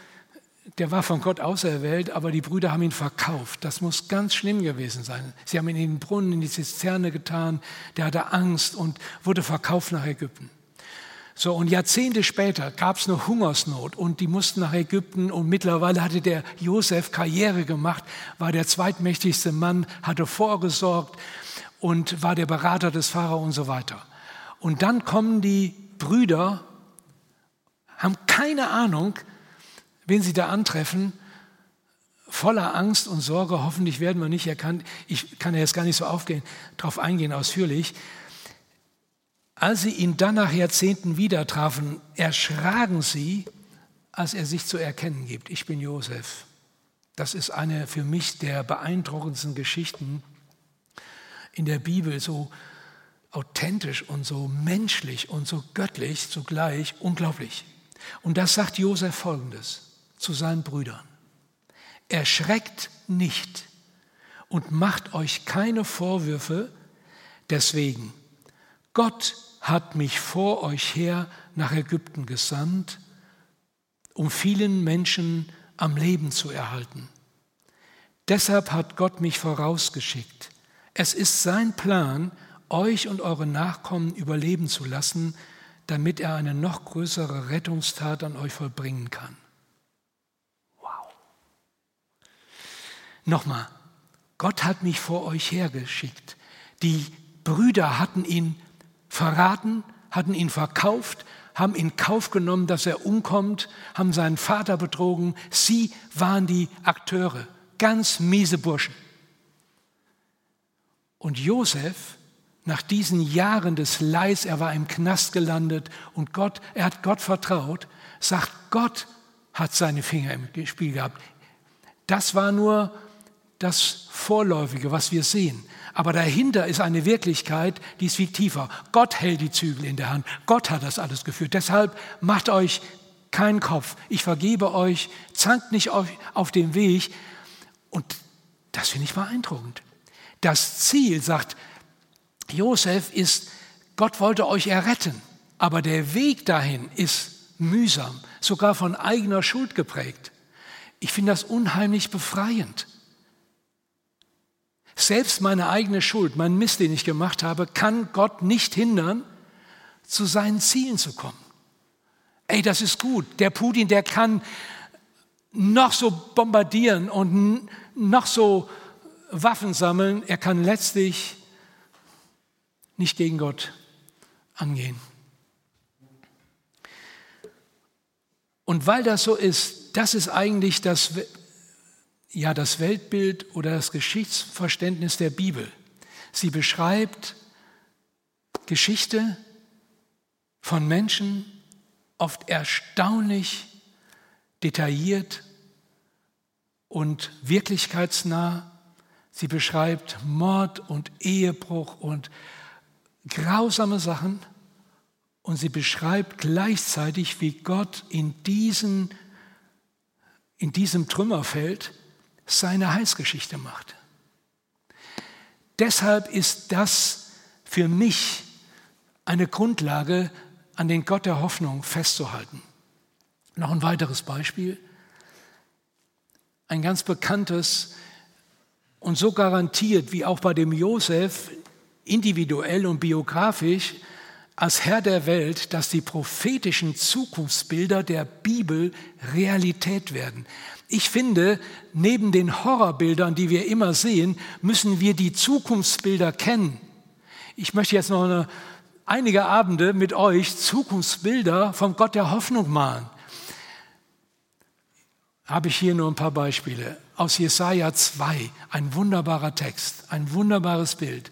der war von Gott auserwählt, aber die Brüder haben ihn verkauft. Das muss ganz schlimm gewesen sein. Sie haben ihn in den Brunnen, in die Zisterne getan. Der hatte Angst und wurde verkauft nach Ägypten. So, und Jahrzehnte später gab es eine Hungersnot und die mussten nach Ägypten und mittlerweile hatte der Josef Karriere gemacht, war der zweitmächtigste Mann, hatte vorgesorgt und war der Berater des Pharao und so weiter. Und dann kommen die Brüder, haben keine Ahnung, wen sie da antreffen, voller Angst und Sorge, hoffentlich werden wir nicht erkannt. Ich kann ja jetzt gar nicht so aufgehen, darauf eingehen ausführlich. Als sie ihn dann nach Jahrzehnten wieder trafen, erschraken sie, als er sich zu erkennen gibt, ich bin Josef. Das ist eine für mich der beeindruckendsten Geschichten in der Bibel, so authentisch und so menschlich und so göttlich zugleich, unglaublich. Und das sagt Josef folgendes zu seinen Brüdern. Erschreckt nicht und macht euch keine Vorwürfe deswegen. Gott hat mich vor euch her nach Ägypten gesandt, um vielen Menschen am Leben zu erhalten. Deshalb hat Gott mich vorausgeschickt. Es ist sein Plan, euch und eure Nachkommen überleben zu lassen, damit er eine noch größere Rettungstat an euch vollbringen kann. Wow. Nochmal, Gott hat mich vor euch hergeschickt. Die Brüder hatten ihn verraten, hatten ihn verkauft, haben in Kauf genommen, dass er umkommt, haben seinen Vater betrogen. Sie waren die Akteure, ganz miese Burschen. Und Josef, nach diesen Jahren des Leids, er war im Knast gelandet und Gott, er hat Gott vertraut, sagt, Gott hat seine Finger im Spiel gehabt. Das war nur das Vorläufige, was wir sehen. Aber dahinter ist eine Wirklichkeit, die ist viel tiefer. Gott hält die Zügel in der Hand. Gott hat das alles geführt. Deshalb macht euch keinen Kopf. Ich vergebe euch, zankt nicht auf, auf dem Weg. Und das finde ich beeindruckend. Das Ziel, sagt Josef, ist, Gott wollte euch erretten. Aber der Weg dahin ist mühsam, sogar von eigener Schuld geprägt. Ich finde das unheimlich befreiend. Selbst meine eigene Schuld, mein Mist, den ich gemacht habe, kann Gott nicht hindern, zu seinen Zielen zu kommen. Ey, das ist gut. Der Putin, der kann noch so bombardieren und noch so Waffen sammeln. Er kann letztlich nicht gegen Gott angehen. Und weil das so ist, das ist eigentlich das ja das Weltbild oder das Geschichtsverständnis der Bibel. Sie beschreibt Geschichte von Menschen oft erstaunlich detailliert und wirklichkeitsnah. Sie beschreibt Mord und Ehebruch und grausame Sachen und sie beschreibt gleichzeitig, wie Gott in, diesen, in diesem Trümmerfeld seine Heilsgeschichte macht. Deshalb ist das für mich eine Grundlage, an den Gott der Hoffnung festzuhalten. Noch ein weiteres Beispiel. Ein ganz bekanntes und so garantiert wie auch bei dem Josef individuell und biografisch als Herr der Welt, dass die prophetischen Zukunftsbilder der Bibel Realität werden. Ich finde, neben den Horrorbildern, die wir immer sehen, müssen wir die Zukunftsbilder kennen. Ich möchte jetzt noch eine, einige Abende mit euch Zukunftsbilder vom Gott der Hoffnung malen. Habe ich hier nur ein paar Beispiele. Aus Jesaja 2, ein wunderbarer Text, ein wunderbares Bild.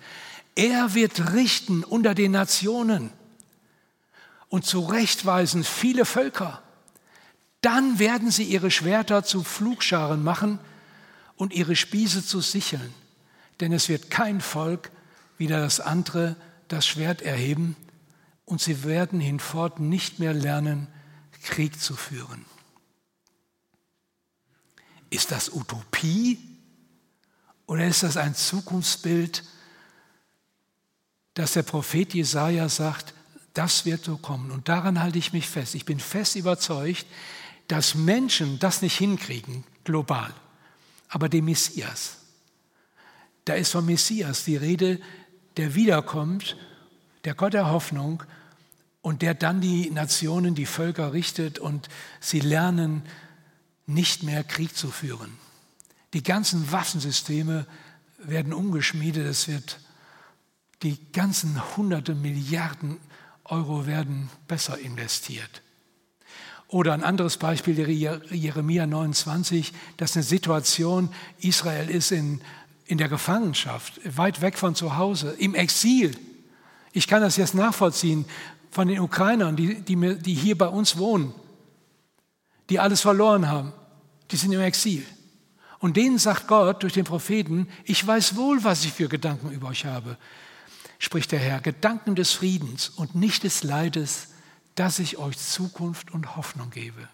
Er wird richten unter den Nationen und zurechtweisen viele Völker. Dann werden sie ihre Schwerter zu Flugscharen machen und ihre Spieße zu Sicheln. Denn es wird kein Volk wieder das andere das Schwert erheben und sie werden hinfort nicht mehr lernen, Krieg zu führen. Ist das Utopie oder ist das ein Zukunftsbild, dass der Prophet Jesaja sagt, das wird so kommen. Und daran halte ich mich fest. Ich bin fest überzeugt, dass Menschen das nicht hinkriegen, global. Aber der Messias, da ist vom Messias die Rede, der wiederkommt, der Gott der Hoffnung und der dann die Nationen, die Völker richtet und sie lernen, nicht mehr Krieg zu führen. Die ganzen Waffensysteme werden umgeschmiedet, es wird die ganzen hunderte Milliarden Euro werden besser investiert. Oder ein anderes Beispiel, Jeremia 29, dass eine Situation, Israel ist in, in der Gefangenschaft, weit weg von zu Hause, im Exil. Ich kann das jetzt nachvollziehen von den Ukrainern, die, die, die hier bei uns wohnen, die alles verloren haben. Die sind im Exil. Und denen sagt Gott durch den Propheten, ich weiß wohl, was ich für Gedanken über euch habe spricht der Herr, Gedanken des Friedens und nicht des Leides, dass ich euch Zukunft und Hoffnung gebe.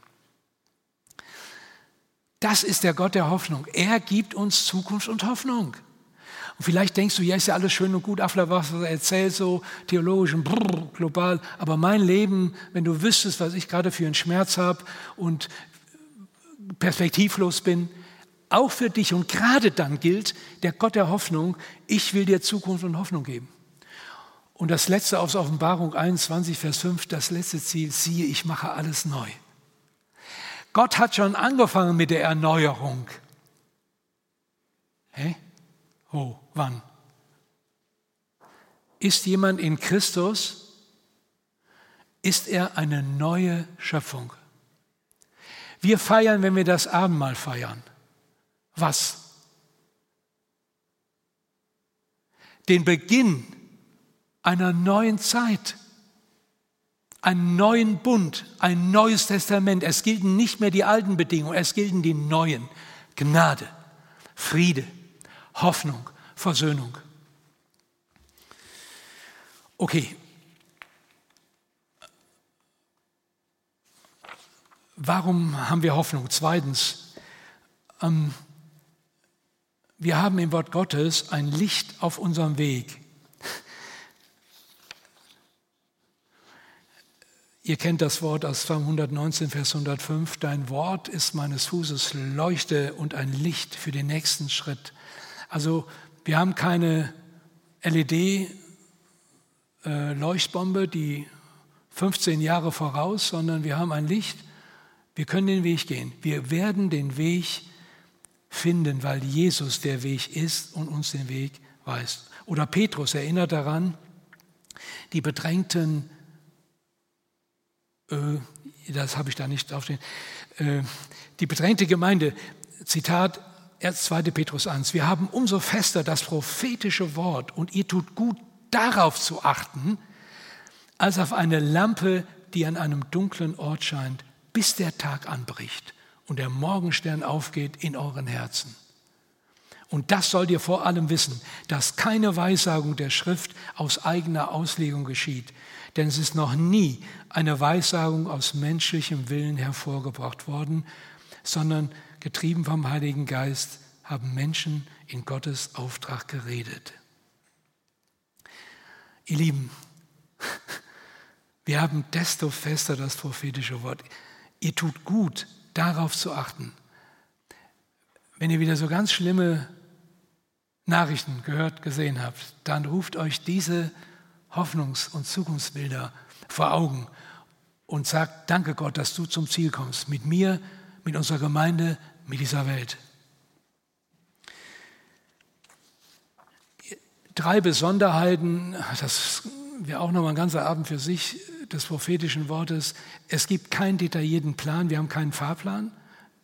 Das ist der Gott der Hoffnung. Er gibt uns Zukunft und Hoffnung. Und vielleicht denkst du, ja, ist ja alles schön und gut, Affler, was er erzählt, so theologisch und brrr, global. Aber mein Leben, wenn du wüsstest, was ich gerade für einen Schmerz habe und perspektivlos bin, auch für dich und gerade dann gilt der Gott der Hoffnung, ich will dir Zukunft und Hoffnung geben. Und das letzte aus Offenbarung 21, Vers 5, das letzte Ziel, siehe, ich mache alles neu. Gott hat schon angefangen mit der Erneuerung. Hä? Wo? Wann? Ist jemand in Christus? Ist er eine neue Schöpfung? Wir feiern, wenn wir das Abendmahl feiern. Was? Den Beginn einer neuen Zeit, einen neuen Bund, ein neues Testament. Es gelten nicht mehr die alten Bedingungen, es gelten die neuen. Gnade, Friede, Hoffnung, Versöhnung. Okay. Warum haben wir Hoffnung? Zweitens, ähm, wir haben im Wort Gottes ein Licht auf unserem Weg. Ihr kennt das Wort aus Psalm 119, Vers 105. Dein Wort ist meines Fußes Leuchte und ein Licht für den nächsten Schritt. Also wir haben keine LED-Leuchtbombe, äh, die 15 Jahre voraus, sondern wir haben ein Licht. Wir können den Weg gehen. Wir werden den Weg finden, weil Jesus der Weg ist und uns den Weg weist. Oder Petrus erinnert daran, die bedrängten äh, das habe ich da nicht draufstehen, äh, die bedrängte Gemeinde, Zitat 2. Petrus 1, wir haben umso fester das prophetische Wort und ihr tut gut darauf zu achten, als auf eine Lampe, die an einem dunklen Ort scheint, bis der Tag anbricht und der Morgenstern aufgeht in euren Herzen. Und das sollt ihr vor allem wissen, dass keine Weissagung der Schrift aus eigener Auslegung geschieht, denn es ist noch nie eine Weissagung aus menschlichem Willen hervorgebracht worden, sondern getrieben vom Heiligen Geist haben Menschen in Gottes Auftrag geredet. Ihr Lieben, wir haben desto fester das prophetische Wort. Ihr tut gut, darauf zu achten. Wenn ihr wieder so ganz schlimme Nachrichten gehört, gesehen habt, dann ruft euch diese Hoffnungs- und Zukunftsbilder vor Augen und sagt, danke Gott, dass du zum Ziel kommst, mit mir, mit unserer Gemeinde, mit dieser Welt. Drei Besonderheiten, das wäre auch nochmal ein ganzer Abend für sich, des prophetischen Wortes. Es gibt keinen detaillierten Plan, wir haben keinen Fahrplan.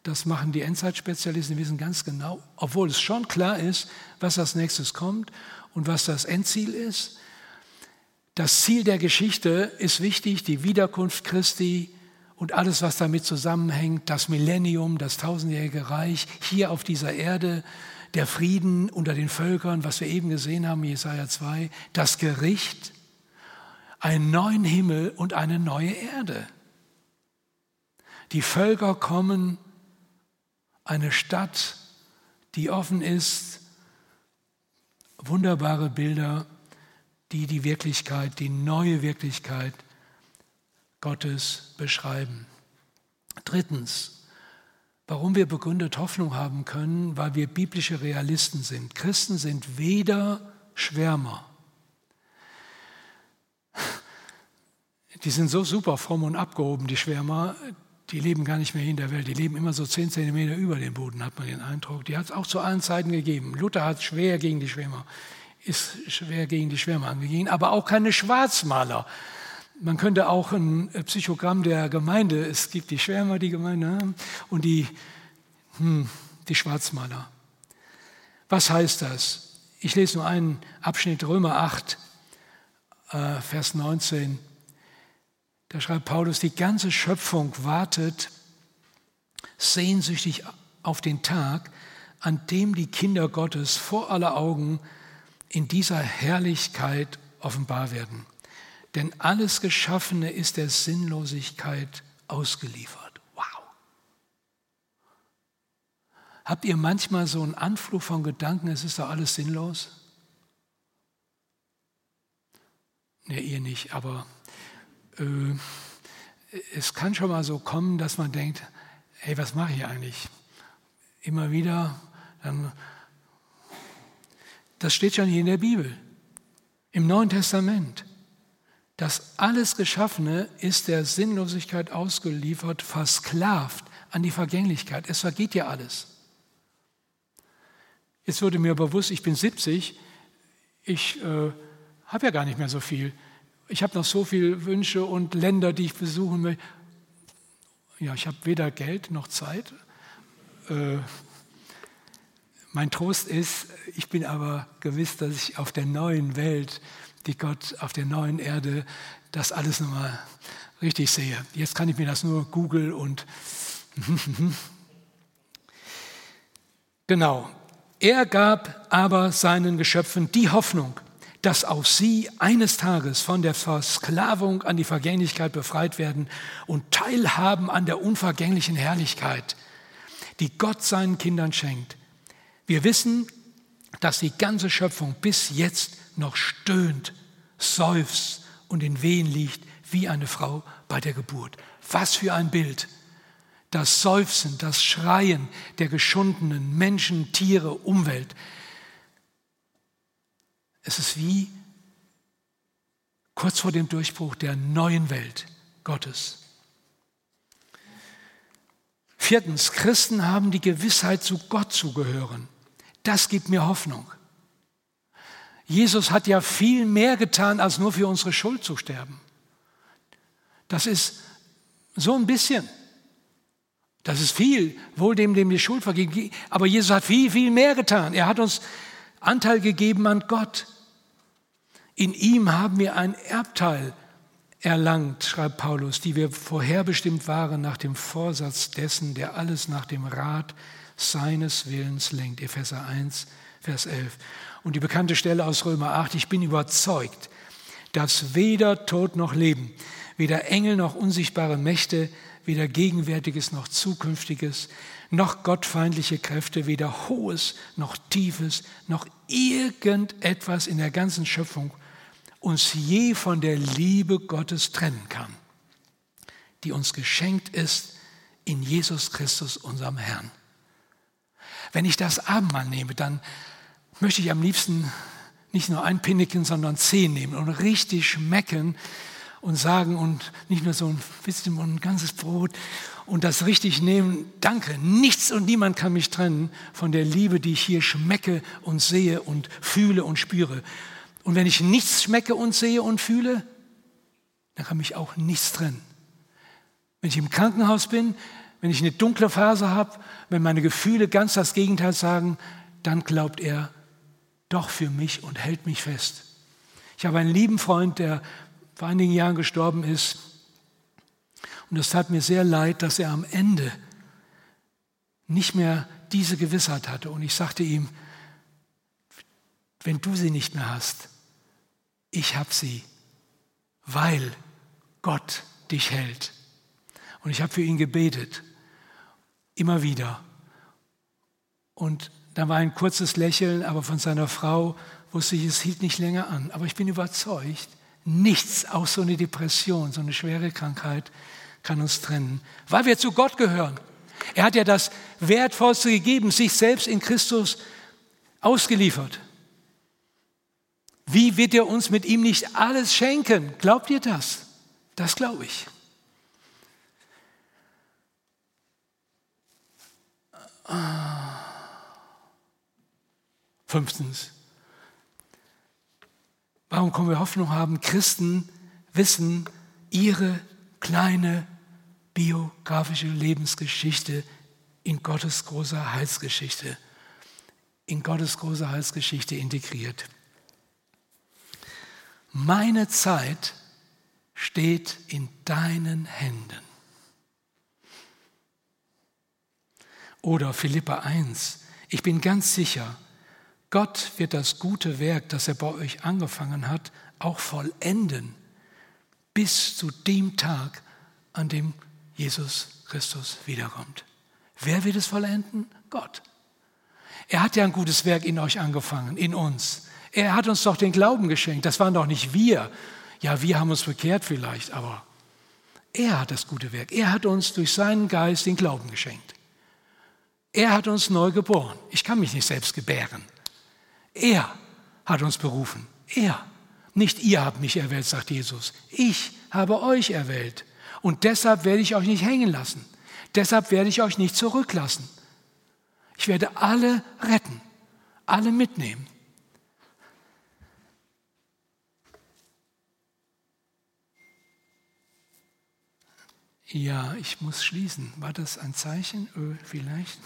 Das machen die Endzeitspezialisten, die wissen ganz genau, obwohl es schon klar ist, was als nächstes kommt und was das Endziel ist. Das Ziel der Geschichte ist wichtig, die Wiederkunft Christi und alles, was damit zusammenhängt, das Millennium, das tausendjährige Reich hier auf dieser Erde, der Frieden unter den Völkern, was wir eben gesehen haben, Jesaja 2, das Gericht, einen neuen Himmel und eine neue Erde. Die Völker kommen, eine Stadt, die offen ist, wunderbare Bilder die die Wirklichkeit, die neue Wirklichkeit Gottes beschreiben. Drittens, warum wir begründet Hoffnung haben können, weil wir biblische Realisten sind. Christen sind weder Schwärmer. Die sind so super fromm und abgehoben, die Schwärmer, die leben gar nicht mehr in der Welt. Die leben immer so zehn Zentimeter über dem Boden, hat man den Eindruck. Die hat es auch zu allen Zeiten gegeben. Luther hat schwer gegen die Schwärmer ist schwer gegen die Schwärme angegangen, aber auch keine Schwarzmaler. Man könnte auch ein Psychogramm der Gemeinde, es gibt die Schwärmer, die Gemeinde, und die, hm, die Schwarzmaler. Was heißt das? Ich lese nur einen Abschnitt, Römer 8, äh, Vers 19. Da schreibt Paulus, die ganze Schöpfung wartet sehnsüchtig auf den Tag, an dem die Kinder Gottes vor aller Augen in dieser Herrlichkeit offenbar werden. Denn alles Geschaffene ist der Sinnlosigkeit ausgeliefert. Wow. Habt ihr manchmal so einen Anflug von Gedanken, es ist doch alles sinnlos? Ne, ihr nicht, aber äh, es kann schon mal so kommen, dass man denkt, hey, was mache ich eigentlich? Immer wieder, dann das steht schon hier in der Bibel, im Neuen Testament. Das alles Geschaffene ist der Sinnlosigkeit ausgeliefert, versklavt an die Vergänglichkeit. Es vergeht ja alles. Jetzt wurde mir bewusst, ich bin 70, ich äh, habe ja gar nicht mehr so viel. Ich habe noch so viele Wünsche und Länder, die ich besuchen möchte. Ja, ich habe weder Geld noch Zeit. Äh, mein Trost ist, ich bin aber gewiss, dass ich auf der neuen Welt, die Gott auf der neuen Erde, das alles nochmal richtig sehe. Jetzt kann ich mir das nur googeln und genau. Er gab aber seinen Geschöpfen die Hoffnung, dass auch sie eines Tages von der Versklavung an die Vergänglichkeit befreit werden und teilhaben an der unvergänglichen Herrlichkeit, die Gott seinen Kindern schenkt. Wir wissen, dass die ganze Schöpfung bis jetzt noch stöhnt, seufzt und in Wehen liegt wie eine Frau bei der Geburt. Was für ein Bild. Das Seufzen, das Schreien der geschundenen Menschen, Tiere, Umwelt. Es ist wie kurz vor dem Durchbruch der neuen Welt Gottes. Viertens, Christen haben die Gewissheit, zu Gott zu gehören. Das gibt mir Hoffnung. Jesus hat ja viel mehr getan, als nur für unsere Schuld zu sterben. Das ist so ein bisschen. Das ist viel, wohl dem, dem die Schuld vergeben. Aber Jesus hat viel, viel mehr getan. Er hat uns Anteil gegeben an Gott. In ihm haben wir ein Erbteil erlangt, schreibt Paulus, die wir vorherbestimmt waren nach dem Vorsatz dessen, der alles nach dem Rat seines Willens lenkt. Epheser 1, Vers 11. Und die bekannte Stelle aus Römer 8, ich bin überzeugt, dass weder Tod noch Leben, weder Engel noch unsichtbare Mächte, weder Gegenwärtiges noch Zukünftiges, noch gottfeindliche Kräfte, weder Hohes noch Tiefes, noch irgendetwas in der ganzen Schöpfung uns je von der Liebe Gottes trennen kann, die uns geschenkt ist in Jesus Christus, unserem Herrn. Wenn ich das Abendmahl nehme, dann möchte ich am liebsten nicht nur ein Pinneken, sondern zehn nehmen und richtig schmecken und sagen und nicht nur so ein bisschen und ein ganzes Brot und das richtig nehmen. Danke, nichts und niemand kann mich trennen von der Liebe, die ich hier schmecke und sehe und fühle und spüre. Und wenn ich nichts schmecke und sehe und fühle, dann kann mich auch nichts trennen. Wenn ich im Krankenhaus bin, wenn ich eine dunkle Phase habe, wenn meine Gefühle ganz das Gegenteil sagen, dann glaubt er doch für mich und hält mich fest. Ich habe einen lieben Freund, der vor einigen Jahren gestorben ist. Und es tat mir sehr leid, dass er am Ende nicht mehr diese Gewissheit hatte. Und ich sagte ihm, wenn du sie nicht mehr hast, ich habe sie, weil Gott dich hält. Und ich habe für ihn gebetet, immer wieder. Und da war ein kurzes Lächeln, aber von seiner Frau wusste ich, es hielt nicht länger an. Aber ich bin überzeugt, nichts, auch so eine Depression, so eine schwere Krankheit, kann uns trennen, weil wir zu Gott gehören. Er hat ja das Wertvollste gegeben, sich selbst in Christus ausgeliefert. Wie wird er uns mit ihm nicht alles schenken? Glaubt ihr das? Das glaube ich. Fünftens. Warum können wir Hoffnung haben? Christen wissen, ihre kleine biografische Lebensgeschichte in Gottes großer Heilsgeschichte, in Gottes großer Heilsgeschichte integriert. Meine Zeit steht in deinen Händen. Oder Philippa 1. Ich bin ganz sicher, Gott wird das gute Werk, das er bei euch angefangen hat, auch vollenden bis zu dem Tag, an dem Jesus Christus wiederkommt. Wer wird es vollenden? Gott. Er hat ja ein gutes Werk in euch angefangen, in uns. Er hat uns doch den Glauben geschenkt. Das waren doch nicht wir. Ja, wir haben uns bekehrt vielleicht, aber er hat das gute Werk. Er hat uns durch seinen Geist den Glauben geschenkt. Er hat uns neu geboren. Ich kann mich nicht selbst gebären. Er hat uns berufen. Er. Nicht ihr habt mich erwählt, sagt Jesus. Ich habe euch erwählt. Und deshalb werde ich euch nicht hängen lassen. Deshalb werde ich euch nicht zurücklassen. Ich werde alle retten, alle mitnehmen. Ja, ich muss schließen. War das ein Zeichen? Ö, vielleicht.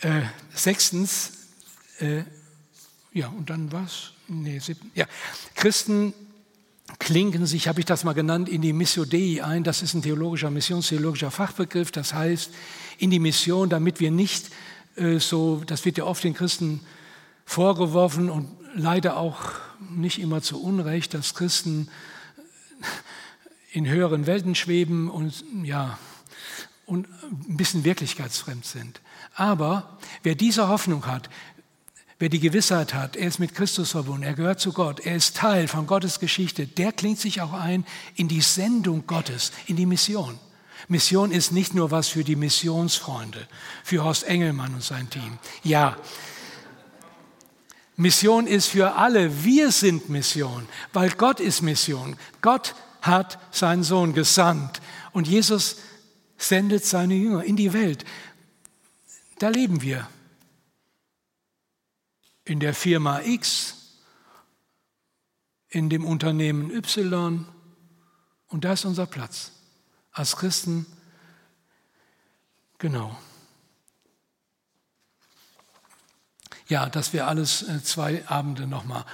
Äh, sechstens, äh, ja, und dann was? Nee, siebten, ja. Christen klinken sich, habe ich das mal genannt, in die Missio Dei ein. Das ist ein theologischer, missionstheologischer Fachbegriff. Das heißt, in die Mission, damit wir nicht äh, so, das wird ja oft den Christen vorgeworfen und leider auch nicht immer zu Unrecht, dass Christen in höheren Welten schweben und ja, und ein bisschen wirklichkeitsfremd sind. Aber wer diese Hoffnung hat, wer die Gewissheit hat, er ist mit Christus verbunden, er gehört zu Gott, er ist Teil von Gottes Geschichte, der klingt sich auch ein in die Sendung Gottes, in die Mission. Mission ist nicht nur was für die Missionsfreunde, für Horst Engelmann und sein Team. Ja, Mission ist für alle. Wir sind Mission, weil Gott ist Mission. Gott hat seinen Sohn gesandt. Und Jesus sendet seine Jünger in die Welt. Da leben wir. In der Firma X, in dem Unternehmen Y. Und da ist unser Platz. Als Christen, genau. Ja, das wäre alles äh, zwei Abende nochmal.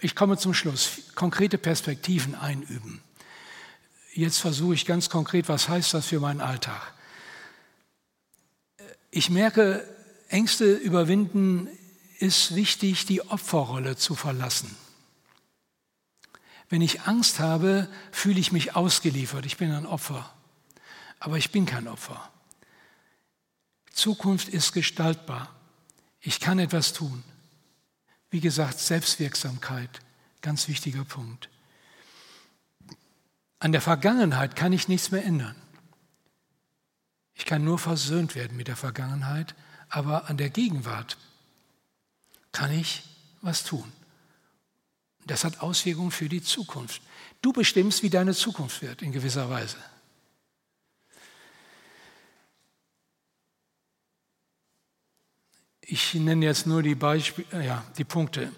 Ich komme zum Schluss. Konkrete Perspektiven einüben jetzt versuche ich ganz konkret, was heißt das für meinen Alltag? Ich merke, Ängste überwinden ist wichtig, die Opferrolle zu verlassen. Wenn ich Angst habe, fühle ich mich ausgeliefert. Ich bin ein Opfer. Aber ich bin kein Opfer. Zukunft ist gestaltbar. Ich kann etwas tun. Wie gesagt, Selbstwirksamkeit, ganz wichtiger Punkt. An der Vergangenheit kann ich nichts mehr ändern. Ich kann nur versöhnt werden mit der Vergangenheit, aber an der Gegenwart kann ich was tun. Das hat Auswirkungen für die Zukunft. Du bestimmst, wie deine Zukunft wird, in gewisser Weise. Ich nenne jetzt nur die, Beispiele, äh, ja, die Punkte.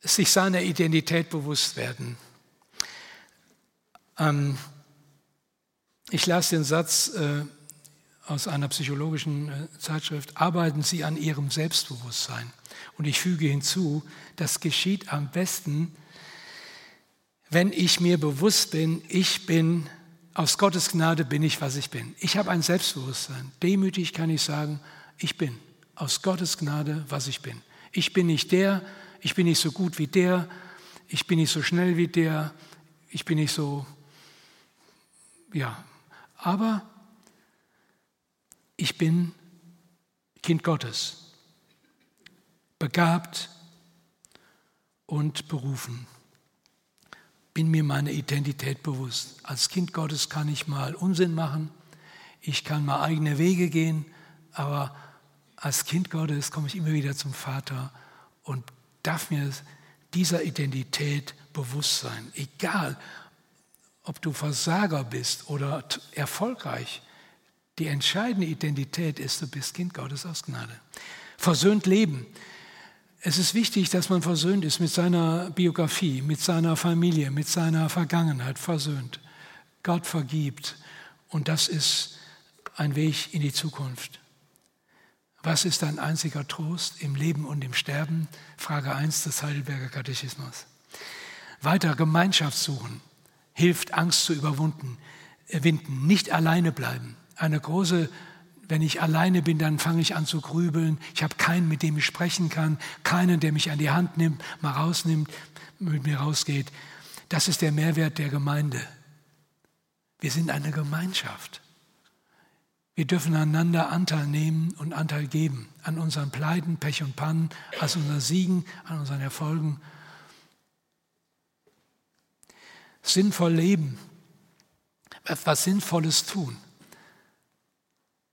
Sich seiner Identität bewusst werden. Ähm, ich las den Satz äh, aus einer psychologischen äh, Zeitschrift, arbeiten Sie an Ihrem Selbstbewusstsein. Und ich füge hinzu, das geschieht am besten, wenn ich mir bewusst bin, ich bin, aus Gottes Gnade bin ich, was ich bin. Ich habe ein Selbstbewusstsein. Demütig kann ich sagen, ich bin aus Gottes Gnade, was ich bin. Ich bin nicht der, ich bin nicht so gut wie der, ich bin nicht so schnell wie der, ich bin nicht so, ja, aber ich bin Kind Gottes, begabt und berufen. Bin mir meine Identität bewusst. Als Kind Gottes kann ich mal Unsinn machen, ich kann mal eigene Wege gehen, aber als Kind Gottes komme ich immer wieder zum Vater und darf mir dieser Identität bewusst sein. Egal, ob du Versager bist oder erfolgreich. Die entscheidende Identität ist, du bist Kind Gottes aus Gnade. Versöhnt leben. Es ist wichtig, dass man versöhnt ist mit seiner Biografie, mit seiner Familie, mit seiner Vergangenheit, versöhnt. Gott vergibt. Und das ist ein Weg in die Zukunft. Was ist dein einziger Trost im Leben und im Sterben? Frage 1 des Heidelberger Katechismus. Weiter Gemeinschaft suchen, hilft Angst zu überwinden, erwinden, nicht alleine bleiben. Eine große, wenn ich alleine bin, dann fange ich an zu grübeln. Ich habe keinen, mit dem ich sprechen kann, keinen, der mich an die Hand nimmt, mal rausnimmt, mit mir rausgeht. Das ist der Mehrwert der Gemeinde. Wir sind eine Gemeinschaft. Wir dürfen einander Anteil nehmen und Anteil geben an unseren Pleiten, Pech und Pannen, an unseren Siegen, an unseren Erfolgen. Sinnvoll leben, etwas Sinnvolles tun.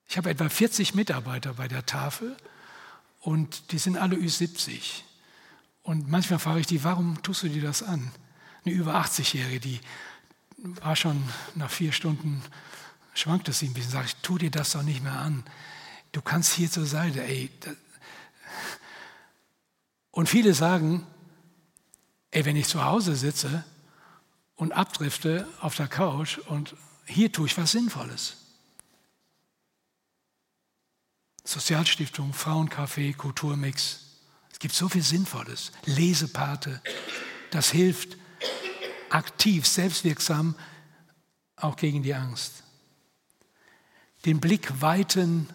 Ich habe etwa 40 Mitarbeiter bei der Tafel und die sind alle Ü70. Und manchmal frage ich die, warum tust du dir das an? Eine über 80-Jährige, die war schon nach vier Stunden schwankt es ihm ein bisschen, ich, tu dir das doch nicht mehr an. Du kannst hier zur Seite, ey. Und viele sagen, ey, wenn ich zu Hause sitze und abdrifte auf der Couch und hier tue ich was Sinnvolles. Sozialstiftung, Frauencafé, Kulturmix. Es gibt so viel Sinnvolles. Lesepate, das hilft aktiv, selbstwirksam, auch gegen die Angst den Blick weiten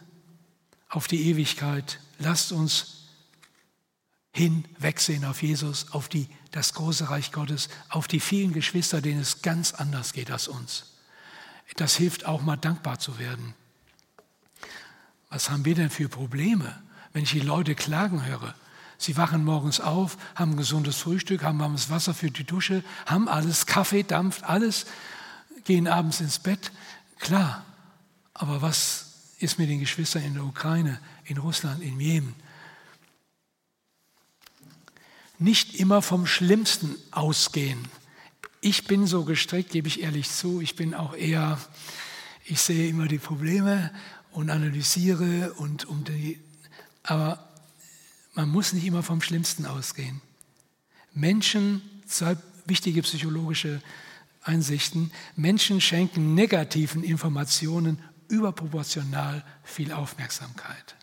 auf die Ewigkeit. Lasst uns hinwegsehen auf Jesus, auf die, das große Reich Gottes, auf die vielen Geschwister, denen es ganz anders geht als uns. Das hilft auch mal dankbar zu werden. Was haben wir denn für Probleme, wenn ich die Leute klagen höre? Sie wachen morgens auf, haben ein gesundes Frühstück, haben warmes Wasser für die Dusche, haben alles, Kaffee dampft, alles, gehen abends ins Bett. Klar, aber was ist mit den Geschwistern in der Ukraine, in Russland, in Jemen? Nicht immer vom Schlimmsten ausgehen. Ich bin so gestrickt, gebe ich ehrlich zu. Ich bin auch eher, ich sehe immer die Probleme und analysiere und um die, aber man muss nicht immer vom Schlimmsten ausgehen. Menschen, zwei wichtige psychologische Einsichten, Menschen schenken negativen Informationen überproportional viel Aufmerksamkeit.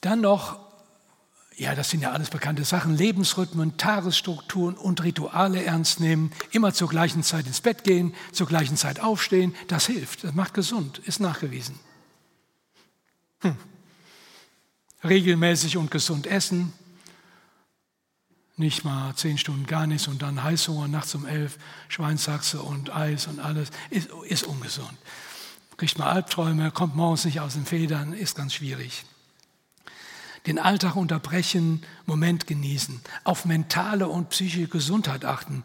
Dann noch, ja, das sind ja alles bekannte Sachen, Lebensrhythmen, Tagesstrukturen und Rituale ernst nehmen, immer zur gleichen Zeit ins Bett gehen, zur gleichen Zeit aufstehen, das hilft, das macht gesund, ist nachgewiesen. Hm. Regelmäßig und gesund essen, nicht mal zehn Stunden gar nichts und dann Heißhunger nachts um elf, Schweinsachse und Eis und alles, ist, ist ungesund. Kriegt man Albträume, kommt morgens nicht aus den Federn, ist ganz schwierig. Den Alltag unterbrechen, Moment genießen, auf mentale und psychische Gesundheit achten.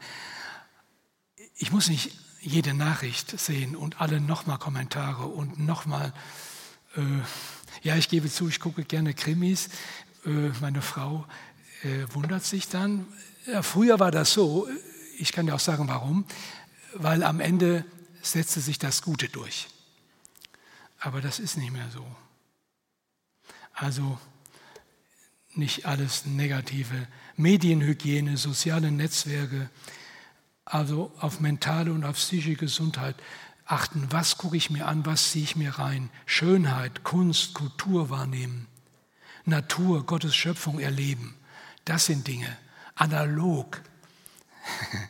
Ich muss nicht jede Nachricht sehen und alle nochmal Kommentare und nochmal. Äh, Ja, ich gebe zu, ich gucke gerne Krimis. Äh, meine Frau äh, wundert sich dann. Ja, früher war das so, ich kann dir auch sagen, warum, weil am Ende setzte sich das Gute durch. Aber das ist nicht mehr so. Also nicht alles negative. Medienhygiene, soziale Netzwerke, also auf mentale und auf psychische Gesundheit achten. Was gucke ich mir an, was ziehe ich mir rein? Schönheit, Kunst, Kultur wahrnehmen. Natur, Gottes Schöpfung erleben. Das sind Dinge. Analog.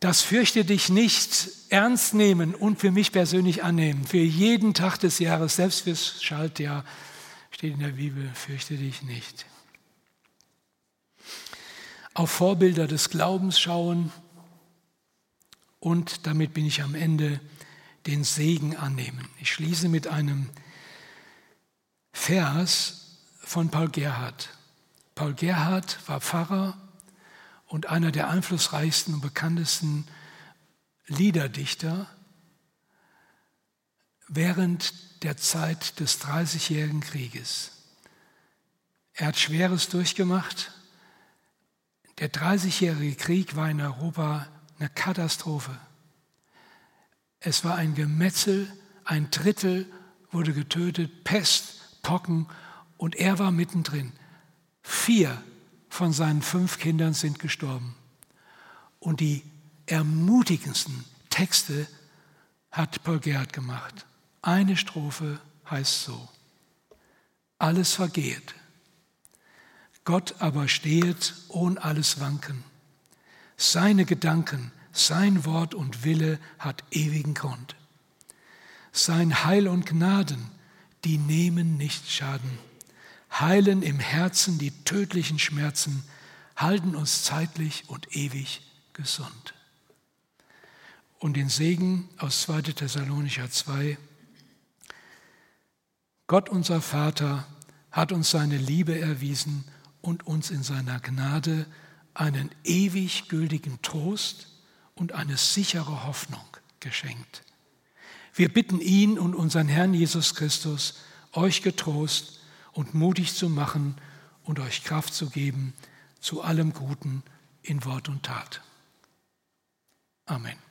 Das fürchte dich nicht ernst nehmen und für mich persönlich annehmen. Für jeden Tag des Jahres, selbst fürs Schaltjahr, steht in der Bibel, fürchte dich nicht. Auf Vorbilder des Glaubens schauen und damit bin ich am Ende den Segen annehmen. Ich schließe mit einem Vers von Paul Gerhard. Paul Gerhard war Pfarrer und einer der einflussreichsten und bekanntesten Liederdichter während der Zeit des Dreißigjährigen Krieges. Er hat Schweres durchgemacht. Der Dreißigjährige Krieg war in Europa eine Katastrophe. Es war ein Gemetzel, ein Drittel wurde getötet, Pest, Pocken und er war mittendrin. Vier von seinen fünf Kindern sind gestorben. Und die ermutigendsten Texte hat Paul Gerhard gemacht. Eine Strophe heißt so, alles vergeht, Gott aber stehet ohne alles Wanken. Seine Gedanken, sein Wort und Wille hat ewigen Grund. Sein Heil und Gnaden, die nehmen nicht Schaden heilen im Herzen die tödlichen Schmerzen, halten uns zeitlich und ewig gesund. Und den Segen aus 2. Thessalonicher 2. Gott unser Vater hat uns seine Liebe erwiesen und uns in seiner Gnade einen ewig gültigen Trost und eine sichere Hoffnung geschenkt. Wir bitten ihn und unseren Herrn Jesus Christus, euch getrost, und mutig zu machen und euch Kraft zu geben zu allem Guten in Wort und Tat. Amen.